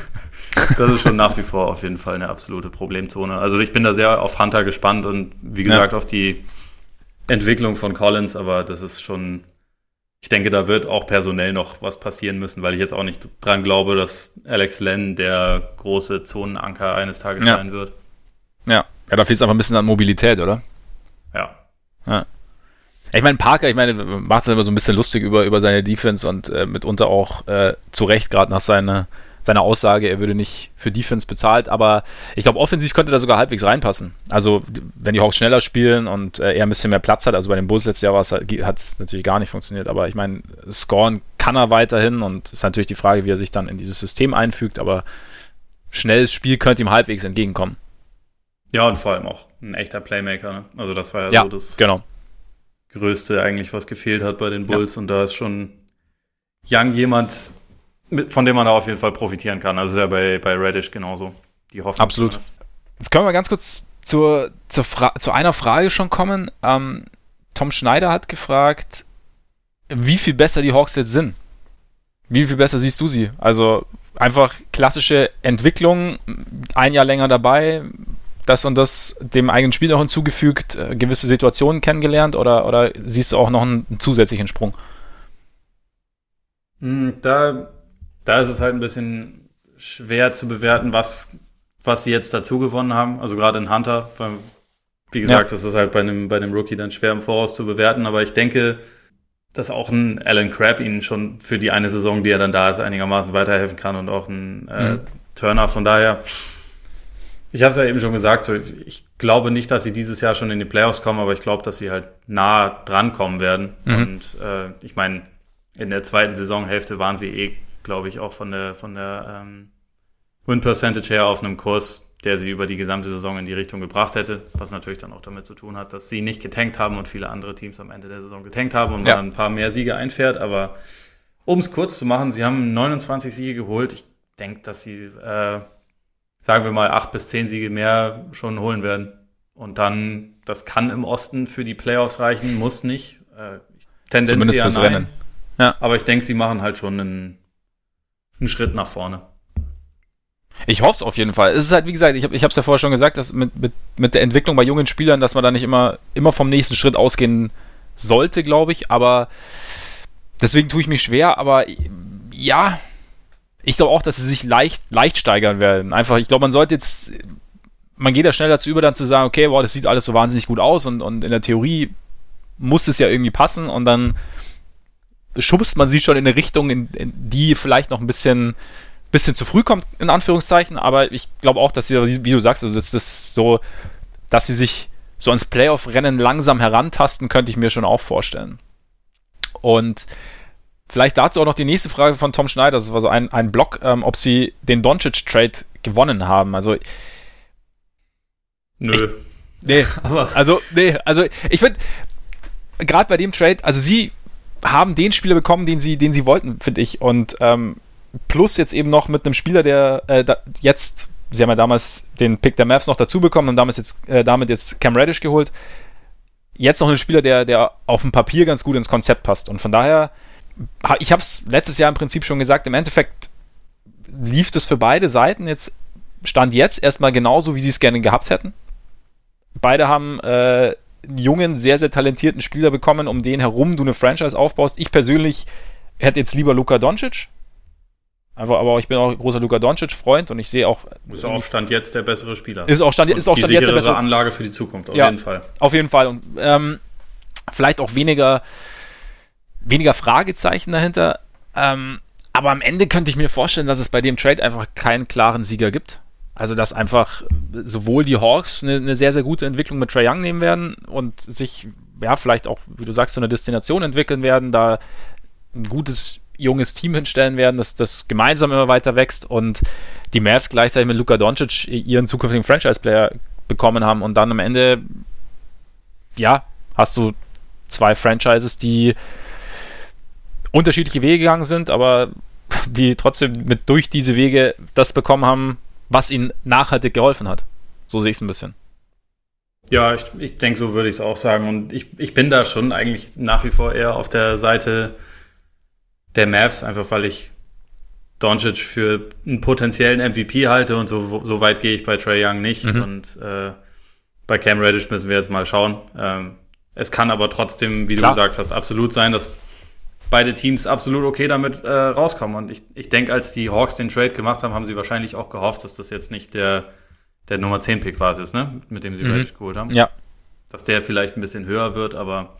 Speaker 2: das ist schon nach wie vor auf jeden Fall eine absolute Problemzone. Also ich bin da sehr auf Hunter gespannt und wie gesagt auf die Entwicklung von Collins, aber das ist schon ich denke, da wird auch personell noch was passieren müssen, weil ich jetzt auch nicht dran glaube, dass Alex Len der große Zonenanker eines Tages ja. sein wird.
Speaker 1: Ja, ja, da fehlt es einfach ein bisschen an Mobilität, oder?
Speaker 2: Ja.
Speaker 1: Ja. Ich meine, Parker, ich meine, macht es immer so ein bisschen lustig über, über seine Defense und äh, mitunter auch äh, zu Recht, gerade nach seiner, seiner Aussage, er würde nicht für Defense bezahlt, aber ich glaube, offensiv könnte da sogar halbwegs reinpassen. Also, wenn die Hawks schneller spielen und äh, er ein bisschen mehr Platz hat, also bei den Bulls letztes Jahr hat es natürlich gar nicht funktioniert, aber ich meine, scoren kann er weiterhin und ist natürlich die Frage, wie er sich dann in dieses System einfügt, aber schnelles Spiel könnte ihm halbwegs entgegenkommen.
Speaker 2: Ja, und vor allem auch ein echter Playmaker. Ne? Also das war ja,
Speaker 1: ja
Speaker 2: so das
Speaker 1: genau.
Speaker 2: Größte eigentlich, was gefehlt hat bei den Bulls. Ja. Und da ist schon Young jemand, von dem man da auf jeden Fall profitieren kann. Also ist ja bei, bei Reddish genauso. Die Hoffnung.
Speaker 1: Absolut. Jetzt können wir ganz kurz zur, zur zu einer Frage schon kommen. Ähm, Tom Schneider hat gefragt, wie viel besser die Hawks jetzt sind. Wie viel besser siehst du sie? Also einfach klassische Entwicklung, ein Jahr länger dabei, das und das dem eigenen Spiel noch hinzugefügt, äh, gewisse Situationen kennengelernt oder, oder siehst du auch noch einen, einen zusätzlichen Sprung?
Speaker 2: Hm, da, da ist es halt ein bisschen schwer zu bewerten, was, was sie jetzt dazu gewonnen haben. Also gerade in Hunter, weil, wie gesagt, ja. das ist halt bei einem, bei einem Rookie dann schwer im Voraus zu bewerten, aber ich denke, dass auch ein Alan Crabb ihnen schon für die eine Saison, die er dann da ist, einigermaßen weiterhelfen kann und auch ein äh, mhm. Turner. Von daher, ich habe es ja eben schon gesagt, so, ich glaube nicht, dass sie dieses Jahr schon in die Playoffs kommen, aber ich glaube, dass sie halt nah dran kommen werden. Mhm. Und äh, ich meine, in der zweiten Saisonhälfte waren sie eh, glaube ich, auch von der von der ähm, Win Percentage her auf einem Kurs, der sie über die gesamte Saison in die Richtung gebracht hätte, was natürlich dann auch damit zu tun hat, dass sie nicht getankt haben und viele andere Teams am Ende der Saison getankt haben und ja. man ein paar mehr Siege einfährt. Aber um es kurz zu machen, sie haben 29 Siege geholt. Ich denke, dass sie äh, sagen wir mal, acht bis zehn Siege mehr schon holen werden. Und dann, das kann im Osten für die Playoffs reichen, muss nicht. Äh, Tendenz Zumindest fürs nein. Rennen. Ja. Aber ich denke, sie machen halt schon einen, einen Schritt nach vorne.
Speaker 1: Ich hoffe es auf jeden Fall. Es ist halt, wie gesagt, ich habe es ja vorher schon gesagt, dass mit, mit, mit der Entwicklung bei jungen Spielern, dass man da nicht immer, immer vom nächsten Schritt ausgehen sollte, glaube ich. Aber deswegen tue ich mich schwer. Aber ja, ich glaube auch, dass sie sich leicht, leicht steigern werden. Einfach, ich glaube, man sollte jetzt, man geht da schnell dazu über, dann zu sagen, okay, boah, das sieht alles so wahnsinnig gut aus und, und in der Theorie muss es ja irgendwie passen und dann schubst man sie schon in eine Richtung, in, in die vielleicht noch ein bisschen, bisschen zu früh kommt, in Anführungszeichen, aber ich glaube auch, dass sie, wie du sagst, also das ist so, dass sie sich so ans Playoff-Rennen langsam herantasten, könnte ich mir schon auch vorstellen. Und Vielleicht dazu auch noch die nächste Frage von Tom Schneider, das war so ein, ein Blog, ähm, ob sie den Doncic-Trade gewonnen haben. Also.
Speaker 2: Nö.
Speaker 1: Ich, nee, aber. Also, nee, also ich finde, gerade bei dem Trade, also sie haben den Spieler bekommen, den sie, den sie wollten, finde ich. Und ähm, plus jetzt eben noch mit einem Spieler, der äh, da, jetzt, sie haben ja damals den Pick der Mavs noch dazu bekommen und damals jetzt, äh, damit jetzt Cam Reddish geholt. Jetzt noch ein Spieler, der, der auf dem Papier ganz gut ins Konzept passt. Und von daher ich habe es letztes Jahr im Prinzip schon gesagt, im Endeffekt lief das für beide Seiten jetzt, stand jetzt erstmal genauso, wie sie es gerne gehabt hätten. Beide haben äh, einen jungen, sehr, sehr talentierten Spieler bekommen, um den herum du eine Franchise aufbaust. Ich persönlich hätte jetzt lieber Luka Doncic. Aber, aber ich bin auch ein großer Luka Doncic-Freund und ich sehe auch.
Speaker 2: Ist auch Stand jetzt der bessere Spieler.
Speaker 1: Ist auch Stand, ist auch Stand jetzt der bessere
Speaker 2: Anlage für die Zukunft,
Speaker 1: auf ja, jeden Fall. Auf jeden Fall. Und ähm, vielleicht auch weniger weniger Fragezeichen dahinter. Ähm, aber am Ende könnte ich mir vorstellen, dass es bei dem Trade einfach keinen klaren Sieger gibt. Also, dass einfach sowohl die Hawks eine, eine sehr, sehr gute Entwicklung mit Trae Young nehmen werden und sich, ja, vielleicht auch, wie du sagst, so eine Destination entwickeln werden, da ein gutes junges Team hinstellen werden, dass das gemeinsam immer weiter wächst und die Mavs gleichzeitig mit Luka Doncic ihren zukünftigen Franchise-Player bekommen haben und dann am Ende, ja, hast du zwei Franchises, die unterschiedliche Wege gegangen sind, aber die trotzdem mit durch diese Wege das bekommen haben, was ihnen nachhaltig geholfen hat. So sehe ich es ein bisschen.
Speaker 2: Ja, ich, ich denke, so würde ich es auch sagen. Und ich, ich bin da schon eigentlich nach wie vor eher auf der Seite der Mavs, einfach weil ich Doncic für einen potenziellen MVP halte und so, so weit gehe ich bei Trey Young nicht. Mhm. Und äh, bei Cam Reddish müssen wir jetzt mal schauen. Ähm, es kann aber trotzdem, wie Klar. du gesagt hast, absolut sein, dass beide Teams absolut okay damit äh, rauskommen. Und ich, ich denke, als die Hawks den Trade gemacht haben, haben sie wahrscheinlich auch gehofft, dass das jetzt nicht der, der Nummer 10 Pick war, ist, ne? mit dem sie mhm. geholt haben.
Speaker 1: Ja.
Speaker 2: Dass der vielleicht ein bisschen höher wird, aber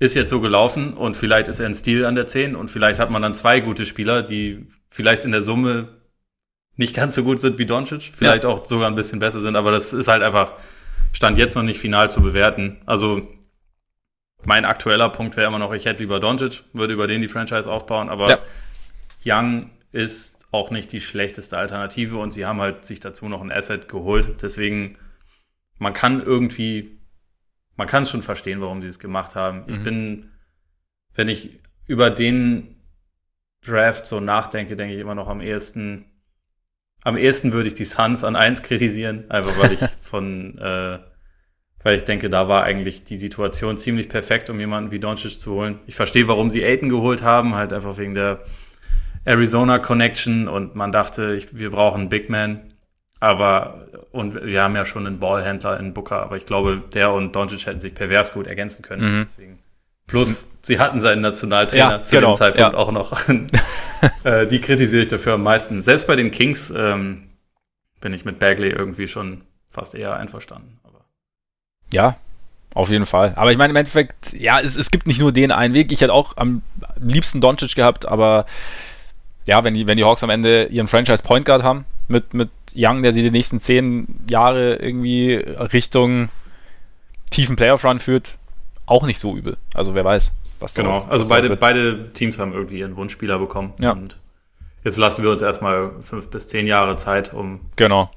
Speaker 2: ist jetzt so gelaufen und vielleicht ist er ein Stil an der 10 und vielleicht hat man dann zwei gute Spieler, die vielleicht in der Summe nicht ganz so gut sind wie Doncic, vielleicht ja. auch sogar ein bisschen besser sind, aber das ist halt einfach, stand jetzt noch nicht final zu bewerten. Also mein aktueller Punkt wäre immer noch, ich hätte lieber Doncic, würde über den die Franchise aufbauen, aber ja. Young ist auch nicht die schlechteste Alternative und sie haben halt sich dazu noch ein Asset geholt. Deswegen, man kann irgendwie, man kann es schon verstehen, warum sie es gemacht haben. Mhm. Ich bin, wenn ich über den Draft so nachdenke, denke ich immer noch am ehesten, am ehesten würde ich die Suns an eins kritisieren, einfach weil ich von äh, weil ich denke, da war eigentlich die Situation ziemlich perfekt, um jemanden wie Doncic zu holen. Ich verstehe, warum sie Aiton geholt haben, halt einfach wegen der Arizona Connection und man dachte, ich, wir brauchen einen Big Man. Aber, und wir haben ja schon einen Ballhändler in Booker, aber ich glaube, der und Doncic hätten sich pervers gut ergänzen können. Mhm. Deswegen. Plus, mhm. sie hatten seinen Nationaltrainer
Speaker 1: ja,
Speaker 2: zu
Speaker 1: genau,
Speaker 2: dem Zeitpunkt ja. auch noch. äh, die kritisiere ich dafür am meisten. Selbst bei den Kings ähm, bin ich mit Bagley irgendwie schon fast eher einverstanden.
Speaker 1: Ja, auf jeden Fall. Aber ich meine, im Endeffekt, ja, es, es gibt nicht nur den einen Weg. Ich hätte auch am liebsten Doncic gehabt, aber ja, wenn die, wenn die Hawks am Ende ihren Franchise Point Guard haben, mit, mit Young, der sie die nächsten zehn Jahre irgendwie Richtung tiefen Playoff Run führt, auch nicht so übel. Also wer weiß,
Speaker 2: was Genau, was, also was beide, beide Teams haben irgendwie ihren Wunschspieler bekommen.
Speaker 1: Ja.
Speaker 2: Und jetzt lassen wir uns erstmal fünf bis zehn Jahre Zeit, um
Speaker 1: genau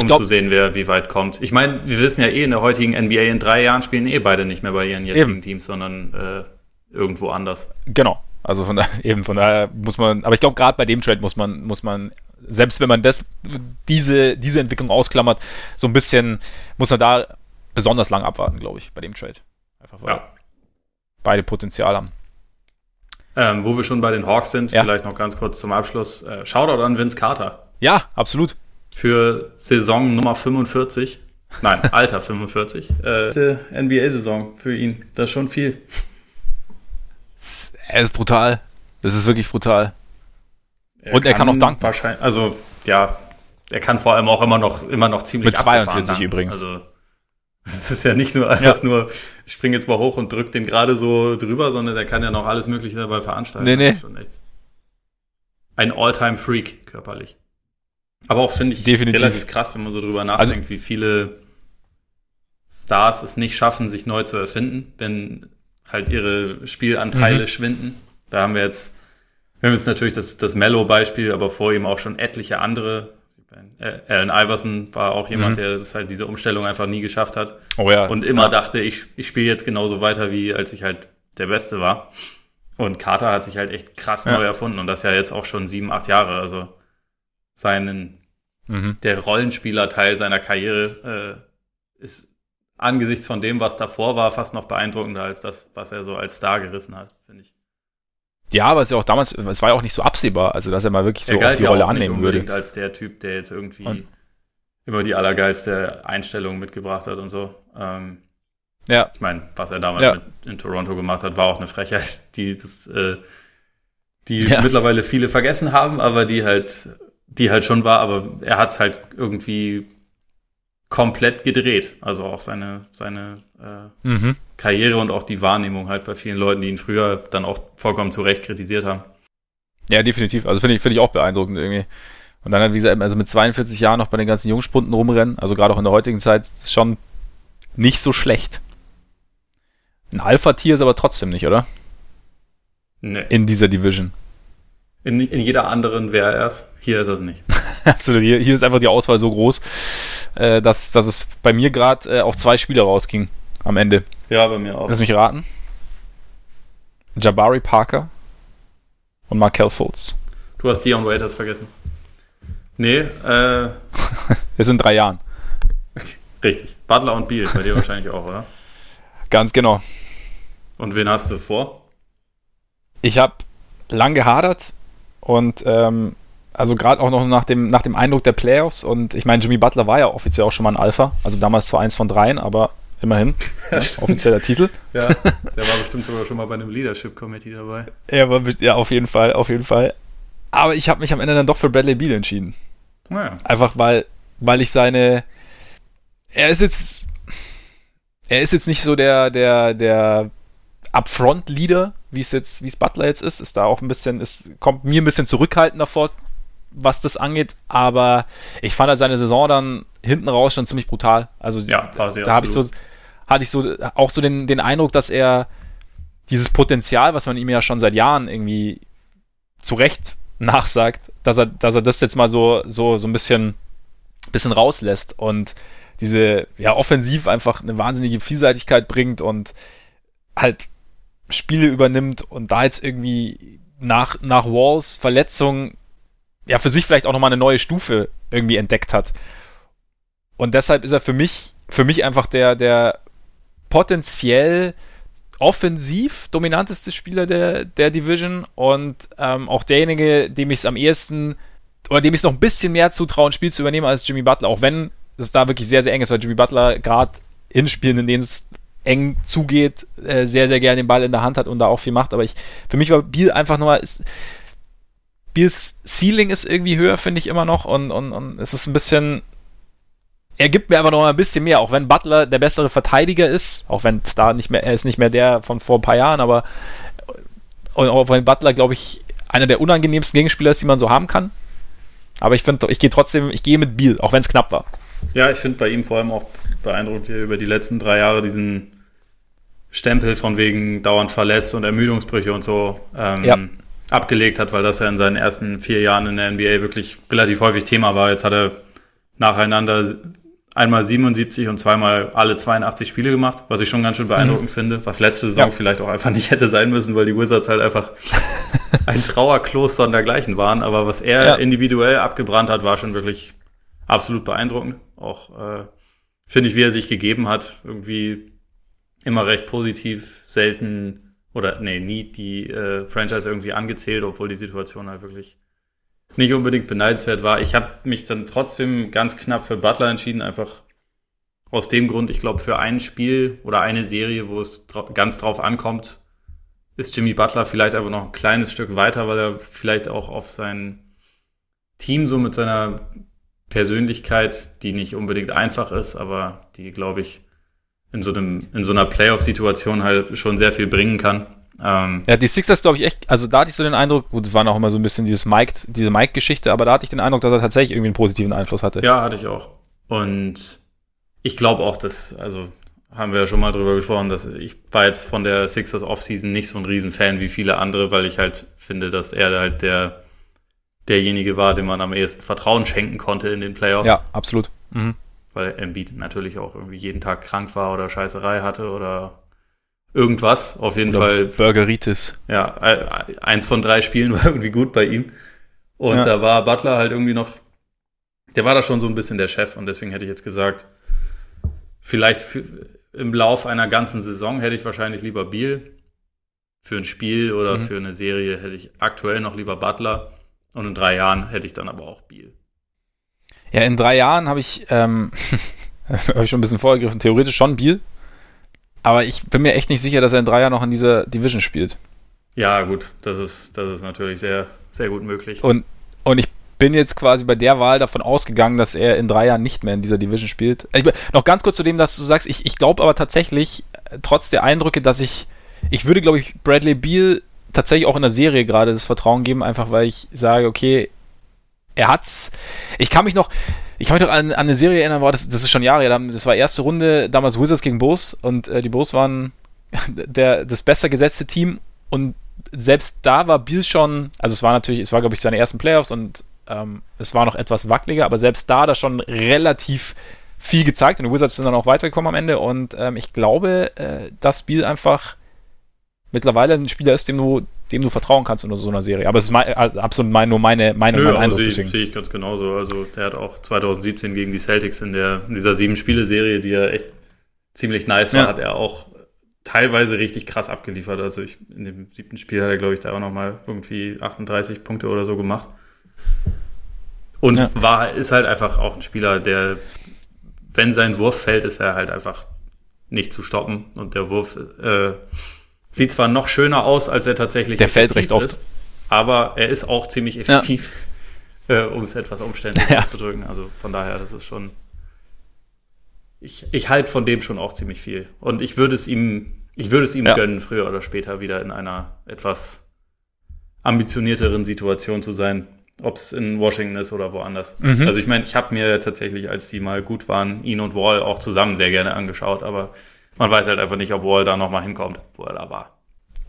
Speaker 2: um glaub, zu sehen, wer wie weit kommt. Ich meine, wir wissen ja eh, in der heutigen NBA in drei Jahren spielen eh beide nicht mehr bei ihren jetzigen eben. Teams, sondern äh, irgendwo anders.
Speaker 1: Genau. Also von daher, eben von daher muss man, aber ich glaube, gerade bei dem Trade muss man, muss man, selbst wenn man das, diese, diese Entwicklung ausklammert, so ein bisschen, muss man da besonders lang abwarten, glaube ich, bei dem Trade. Einfach weil ja. beide Potenzial haben.
Speaker 2: Ähm, wo wir schon bei den Hawks sind, ja. vielleicht noch ganz kurz zum Abschluss. Äh, Shoutout an Vince Carter.
Speaker 1: Ja, absolut
Speaker 2: für Saison Nummer 45. Nein, Alter 45. Äh, NBA-Saison für ihn. Das ist schon viel.
Speaker 1: Er ist brutal. Das ist wirklich brutal.
Speaker 2: Er Und er kann, auch danken. Wahrscheinlich, also, ja, er kann vor allem auch immer noch, immer noch ziemlich
Speaker 1: Mit 42 übrigens.
Speaker 2: Also, es ist ja nicht nur einfach ja. nur, ich springe jetzt mal hoch und drücke den gerade so drüber, sondern er kann ja noch alles Mögliche dabei veranstalten.
Speaker 1: Nee, nee.
Speaker 2: ein All-Time-Freak körperlich. Aber auch finde ich
Speaker 1: Definitiv.
Speaker 2: relativ krass, wenn man so drüber nachdenkt, also, wie viele Stars es nicht schaffen, sich neu zu erfinden, wenn halt ihre Spielanteile mhm. schwinden. Da haben wir jetzt, wir haben jetzt natürlich das, das Mellow-Beispiel, aber vor ihm auch schon etliche andere. Allen Iverson war auch jemand, mhm. der das halt diese Umstellung einfach nie geschafft hat.
Speaker 1: Oh ja.
Speaker 2: Und immer ja. dachte, ich, ich spiele jetzt genauso weiter, wie als ich halt der Beste war. Und Carter hat sich halt echt krass ja. neu erfunden und das ja jetzt auch schon sieben, acht Jahre. Also seinen, mhm. der Rollenspielerteil seiner Karriere äh, ist angesichts von dem, was davor war, fast noch beeindruckender als das, was er so als Star gerissen hat, finde ich.
Speaker 1: Ja, aber es ist ja auch damals, es war ja auch nicht so absehbar, also dass er mal wirklich so
Speaker 2: die
Speaker 1: ja Rolle annehmen würde.
Speaker 2: als der Typ, der jetzt irgendwie Und? immer die allergeilste Einstellung mitgebracht hat und so. Ähm,
Speaker 1: ja.
Speaker 2: Ich meine, was er damals ja. in Toronto gemacht hat, war auch eine Frechheit, die das, äh, die ja. mittlerweile viele vergessen haben, aber die halt die halt schon war, aber er hat es halt irgendwie komplett gedreht. Also auch seine, seine äh, mhm. Karriere und auch die Wahrnehmung halt bei vielen Leuten, die ihn früher dann auch vollkommen zu Recht kritisiert haben.
Speaker 1: Ja, definitiv. Also finde ich, finde ich auch beeindruckend irgendwie. Und dann halt, wie gesagt, also mit 42 Jahren noch bei den ganzen Jungspunten rumrennen, also gerade auch in der heutigen Zeit, ist schon nicht so schlecht. Ein Alpha-Tier ist aber trotzdem nicht, oder?
Speaker 2: Nee.
Speaker 1: In dieser Division.
Speaker 2: In, in jeder anderen wäre er es. Hier ist es nicht.
Speaker 1: Absolut. Hier, hier ist einfach die Auswahl so groß, äh, dass, dass es bei mir gerade äh, auf zwei Spieler rausging am Ende.
Speaker 2: Ja, bei mir auch.
Speaker 1: Lass mich raten. Jabari Parker und Markel Fultz.
Speaker 2: Du hast Dion Waiters vergessen. Nee, äh.
Speaker 1: ist in drei Jahren.
Speaker 2: Richtig. Butler und Beal bei dir wahrscheinlich auch, oder?
Speaker 1: Ganz genau.
Speaker 2: Und wen hast du vor?
Speaker 1: Ich habe lang gehadert und ähm, also gerade auch noch nach dem, nach dem Eindruck der Playoffs und ich meine, Jimmy Butler war ja offiziell auch schon mal ein Alpha, also damals zwar eins von dreien, aber immerhin. Ja, offizieller Titel.
Speaker 2: Ja, der war bestimmt sogar schon mal bei einem Leadership Committee dabei.
Speaker 1: Er war, ja, auf jeden Fall, auf jeden Fall. Aber ich habe mich am Ende dann doch für Bradley Beal entschieden. Naja. Einfach weil, weil ich seine. Er ist jetzt. Er ist jetzt nicht so der, der, der Upfront-Leader, wie es jetzt, wie es Butler jetzt ist. Ist da auch ein bisschen, ist, kommt mir ein bisschen zurückhaltender vor, was das angeht. Aber ich fand halt seine Saison dann hinten raus schon ziemlich brutal. Also ja, da habe ich so, hatte ich so auch so den, den Eindruck, dass er dieses Potenzial, was man ihm ja schon seit Jahren irgendwie zu Recht nachsagt, dass er, dass er das jetzt mal so, so, so ein bisschen, bisschen rauslässt und diese, ja, offensiv einfach eine wahnsinnige Vielseitigkeit bringt und halt Spiele übernimmt und da jetzt irgendwie nach, nach Walls Verletzung ja für sich vielleicht auch nochmal eine neue Stufe irgendwie entdeckt hat. Und deshalb ist er für mich, für mich einfach der, der potenziell offensiv dominanteste Spieler der, der Division und ähm, auch derjenige, dem ich es am ehesten oder dem ich es noch ein bisschen mehr zutraue, Spiel zu übernehmen als Jimmy Butler, auch wenn es da wirklich sehr, sehr eng ist, weil Jimmy Butler gerade in Spielen, in denen es eng zugeht, äh, sehr, sehr gerne den Ball in der Hand hat und da auch viel macht. Aber ich, für mich war Biel einfach nur, ist, Biels Ceiling ist irgendwie höher, finde ich immer noch und, und, und es ist ein bisschen, er gibt mir einfach noch ein bisschen mehr, auch wenn Butler der bessere Verteidiger ist, auch wenn da nicht mehr, er ist nicht mehr der von vor ein paar Jahren, aber und auch wenn Butler, glaube ich, einer der unangenehmsten Gegenspieler ist, die man so haben kann. Aber ich finde, ich gehe trotzdem, ich gehe mit Biel, auch wenn es knapp war.
Speaker 2: Ja, ich finde bei ihm vor allem auch beeindruckt, wie er über die letzten drei Jahre diesen Stempel von wegen dauernd verletzt und Ermüdungsbrüche und so ähm, ja. abgelegt hat, weil das ja in seinen ersten vier Jahren in der NBA wirklich relativ häufig Thema war. Jetzt hat er nacheinander einmal 77 und zweimal alle 82 Spiele gemacht, was ich schon ganz schön beeindruckend mhm. finde, was letzte Saison ja. vielleicht auch einfach nicht hätte sein müssen, weil die Wizards halt einfach ein Trauerkloster und dergleichen waren. Aber was er ja. individuell abgebrannt hat, war schon wirklich absolut beeindruckend. Auch äh, finde ich, wie er sich gegeben hat, irgendwie immer recht positiv, selten oder nee, nie die äh, Franchise irgendwie angezählt, obwohl die Situation halt wirklich nicht unbedingt beneidenswert war. Ich habe mich dann trotzdem ganz knapp für Butler entschieden, einfach aus dem Grund, ich glaube, für ein Spiel oder eine Serie, wo es dra ganz drauf ankommt, ist Jimmy Butler vielleicht einfach noch ein kleines Stück weiter, weil er vielleicht auch auf sein Team so mit seiner Persönlichkeit, die nicht unbedingt einfach ist, aber die, glaube ich, in so, einem, in so einer Playoff-Situation halt schon sehr viel bringen kann.
Speaker 1: Ähm, ja, die Sixers, glaube ich, echt, also da hatte ich so den Eindruck, gut, es waren auch immer so ein bisschen dieses Mike, diese Mike-Geschichte, aber da hatte ich den Eindruck, dass er tatsächlich irgendwie einen positiven Einfluss hatte.
Speaker 2: Ja, hatte ich auch. Und ich glaube auch, dass, also haben wir ja schon mal drüber gesprochen, dass ich war jetzt von der Sixers Offseason nicht so ein Riesenfan wie viele andere, weil ich halt finde, dass er halt der derjenige war, dem man am ehesten Vertrauen schenken konnte in den Playoffs.
Speaker 1: Ja, absolut. Mhm.
Speaker 2: Weil Embiid natürlich auch irgendwie jeden Tag krank war oder Scheißerei hatte oder irgendwas. Auf jeden Oder Fall.
Speaker 1: Burgeritis.
Speaker 2: Ja, eins von drei Spielen war irgendwie gut bei ihm. Und ja. da war Butler halt irgendwie noch, der war da schon so ein bisschen der Chef und deswegen hätte ich jetzt gesagt, vielleicht für, im Lauf einer ganzen Saison hätte ich wahrscheinlich lieber Biel. Für ein Spiel oder mhm. für eine Serie hätte ich aktuell noch lieber Butler. Und in drei Jahren hätte ich dann aber auch Biel.
Speaker 1: Ja, in drei Jahren habe ich, ähm, habe ich schon ein bisschen vorgegriffen, theoretisch schon Biel, aber ich bin mir echt nicht sicher, dass er in drei Jahren noch in dieser Division spielt.
Speaker 2: Ja, gut, das ist, das ist natürlich sehr, sehr gut möglich.
Speaker 1: Und, und ich bin jetzt quasi bei der Wahl davon ausgegangen, dass er in drei Jahren nicht mehr in dieser Division spielt. Ich, noch ganz kurz zu dem, dass du sagst, ich, ich glaube aber tatsächlich, äh, trotz der Eindrücke, dass ich, ich würde, glaube ich, Bradley Beal tatsächlich auch in der Serie gerade das Vertrauen geben, einfach weil ich sage, okay, er hat's. Ich kann mich noch, ich kann mich noch an, an eine Serie erinnern, das, das ist schon Jahre her, das war erste Runde, damals Wizards gegen Bulls und äh, die Bulls waren der, das besser gesetzte Team und selbst da war Biel schon, also es war natürlich, es war glaube ich seine ersten Playoffs und ähm, es war noch etwas wackeliger, aber selbst da da schon relativ viel gezeigt und die Wizards sind dann auch weitergekommen am Ende und ähm, ich glaube, äh, dass Biel einfach mittlerweile ein Spieler ist, dem du, dem du vertrauen kannst in so einer Serie. Aber es ist mein, also absolut mein, nur meine Meinung,
Speaker 2: Nö, mein Eindruck. Also sehe ich ganz genauso. Also der hat auch 2017 gegen die Celtics in, der, in dieser Sieben-Spiele-Serie, die ja echt ziemlich nice war, ja. hat er auch teilweise richtig krass abgeliefert. Also ich, in dem siebten Spiel hat er, glaube ich, da auch nochmal irgendwie 38 Punkte oder so gemacht. Und ja. war, ist halt einfach auch ein Spieler, der, wenn sein Wurf fällt, ist er halt einfach nicht zu stoppen. Und der Wurf äh, sieht zwar noch schöner aus, als er tatsächlich
Speaker 1: der fällt recht oft.
Speaker 2: aber er ist auch ziemlich effektiv, ja. äh, um es etwas umständlich ja. auszudrücken. Also von daher, das ist schon. Ich, ich halte von dem schon auch ziemlich viel. Und ich würde es ihm, ich würde es ihm ja. gönnen, früher oder später wieder in einer etwas ambitionierteren Situation zu sein. Ob es in Washington ist oder woanders. Mhm. Also ich meine, ich habe mir tatsächlich, als die mal gut waren, ihn und Wall auch zusammen sehr gerne angeschaut, aber man weiß halt einfach nicht, ob Wall da nochmal hinkommt, wo er da war.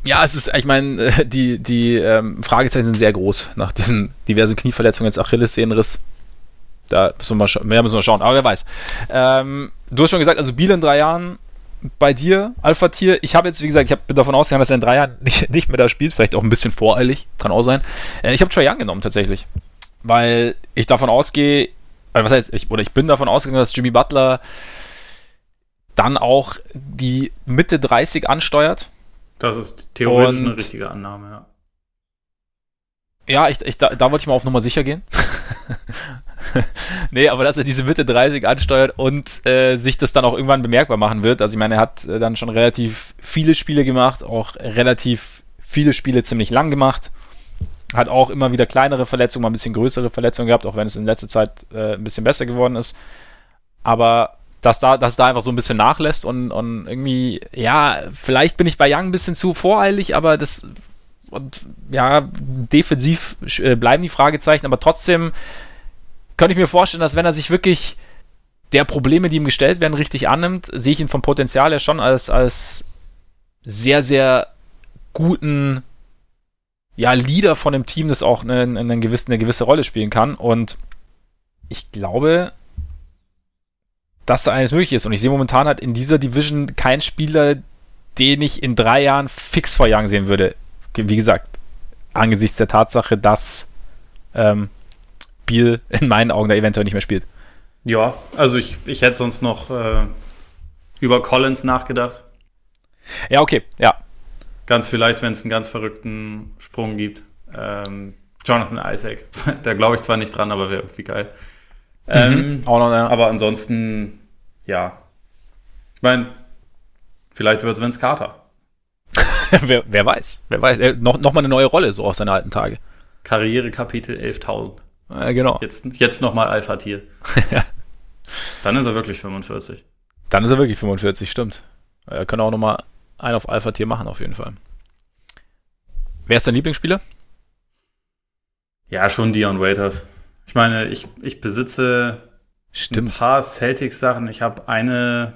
Speaker 1: Ja, es ist, ich meine, äh, die, die ähm, Fragezeichen sind sehr groß nach diesen diversen Knieverletzungen, jetzt Achillessehnenriss. Da müssen wir mal, mehr müssen wir schauen, aber wer weiß. Ähm, du hast schon gesagt, also Biel in drei Jahren bei dir, Alpha Tier. Ich habe jetzt, wie gesagt, ich bin davon ausgegangen, dass er in drei Jahren nicht, nicht mehr da spielt, vielleicht auch ein bisschen voreilig, kann auch sein. Äh, ich habe Trae Young genommen tatsächlich, weil ich davon ausgehe, also was heißt, ich, oder ich bin davon ausgegangen, dass Jimmy Butler dann auch die Mitte 30 ansteuert.
Speaker 2: Das ist theoretisch Und, eine richtige Annahme, ja.
Speaker 1: Ja, ich, ich, da, da wollte ich mal auf Nummer sicher gehen. nee, aber dass er diese Mitte 30 ansteuert und äh, sich das dann auch irgendwann bemerkbar machen wird. Also ich meine, er hat äh, dann schon relativ viele Spiele gemacht, auch relativ viele Spiele ziemlich lang gemacht. Hat auch immer wieder kleinere Verletzungen, mal ein bisschen größere Verletzungen gehabt, auch wenn es in letzter Zeit äh, ein bisschen besser geworden ist. Aber dass da, dass da einfach so ein bisschen nachlässt und, und irgendwie, ja, vielleicht bin ich bei Young ein bisschen zu voreilig, aber das und ja, defensiv äh, bleiben die Fragezeichen, aber trotzdem könnte ich mir vorstellen, dass wenn er sich wirklich der Probleme, die ihm gestellt werden, richtig annimmt, sehe ich ihn vom Potenzial her schon als, als sehr, sehr guten ja, Leader von einem Team, das auch eine, eine, gewisse, eine gewisse Rolle spielen kann. Und ich glaube, dass da eines möglich ist. Und ich sehe momentan halt in dieser Division keinen Spieler, den ich in drei Jahren fix vor Young sehen würde. Wie gesagt, angesichts der Tatsache, dass ähm, Biel in meinen Augen da eventuell nicht mehr spielt.
Speaker 2: Ja, also ich, ich hätte sonst noch äh, über Collins nachgedacht.
Speaker 1: Ja, okay, ja.
Speaker 2: Ganz vielleicht, wenn es einen ganz verrückten Sprung gibt. Ähm, Jonathan Isaac, da glaube ich zwar nicht dran, aber wäre irgendwie geil. Ähm, mhm. Auch noch, ja. Aber ansonsten, ja. Ich meine, vielleicht wird es Vince Carter.
Speaker 1: wer, wer, weiß, wer weiß. Er, noch, noch mal eine neue Rolle, so aus seinen alten Tage.
Speaker 2: Karrierekapitel 11.000.
Speaker 1: Ja, genau.
Speaker 2: Jetzt, jetzt nochmal Alpha-Tier. Dann ist er wirklich 45.
Speaker 1: Dann ist er wirklich 45, stimmt. Er kann auch nochmal einen auf Alpha-Tier machen, auf jeden Fall. Wer ist dein Lieblingsspieler?
Speaker 2: Ja, schon Dion Waiters. Ich meine, ich, ich besitze
Speaker 1: Stimmt.
Speaker 2: ein paar Celtics-Sachen. Ich habe eine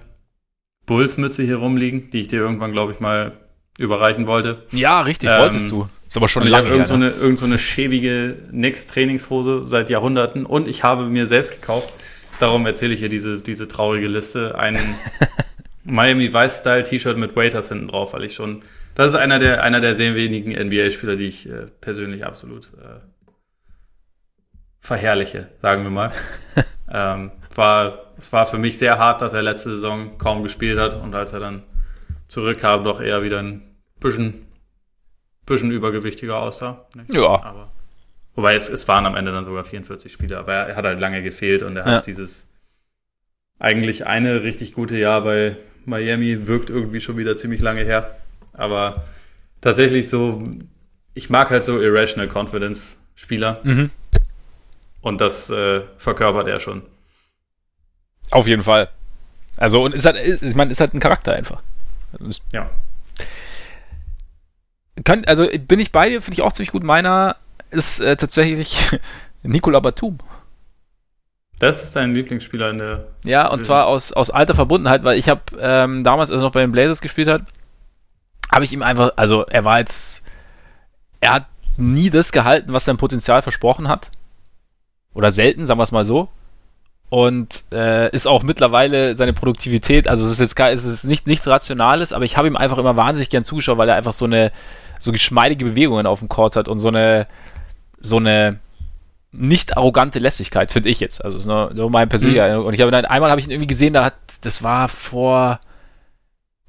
Speaker 2: Bulls-Mütze hier rumliegen, die ich dir irgendwann, glaube ich, mal überreichen wollte.
Speaker 1: Ja, richtig, ähm, wolltest du.
Speaker 2: Ist aber schon lange irgend her. Ne? So eine, irgend so eine schäbige Nix-Trainingshose seit Jahrhunderten. Und ich habe mir selbst gekauft, darum erzähle ich hier diese, diese traurige Liste, einen Miami Vice-Style-T-Shirt mit Waiters hinten drauf, weil ich schon, das ist einer der, einer der sehr wenigen NBA-Spieler, die ich äh, persönlich absolut äh, verherrliche, sagen wir mal. ähm, war, es war für mich sehr hart, dass er letzte Saison kaum gespielt hat und als er dann zurückkam, doch eher wieder ein bisschen, bisschen übergewichtiger aussah.
Speaker 1: Nicht? Ja. Aber,
Speaker 2: wobei es, es waren am Ende dann sogar 44 Spiele, aber er, er hat halt lange gefehlt und er ja. hat dieses eigentlich eine richtig gute Jahr bei Miami, wirkt irgendwie schon wieder ziemlich lange her. Aber tatsächlich so, ich mag halt so Irrational Confidence Spieler. Mhm. Und das äh, verkörpert er schon.
Speaker 1: Auf jeden Fall. Also, und ist halt, ich meine, ist halt ein Charakter einfach.
Speaker 2: Ja.
Speaker 1: Kann, also bin ich bei dir, finde ich auch ziemlich gut. Meiner ist äh, tatsächlich Nicola Batum.
Speaker 2: Das ist dein Lieblingsspieler in der.
Speaker 1: Ja, und zwar aus, aus alter Verbundenheit, weil ich habe ähm, damals, als er noch bei den Blazers gespielt hat, habe ich ihm einfach, also er war jetzt, er hat nie das gehalten, was sein Potenzial versprochen hat. Oder selten, sagen wir es mal so. Und äh, ist auch mittlerweile seine Produktivität, also es ist jetzt gar, es ist nicht, nichts Rationales, aber ich habe ihm einfach immer wahnsinnig gern zugeschaut, weil er einfach so eine so geschmeidige Bewegungen auf dem Court hat und so eine so eine nicht arrogante Lässigkeit, finde ich jetzt. Also ist nur, nur mein persönlicher. Mhm. Und ich habe einmal habe ich ihn irgendwie gesehen, da hat, das war vor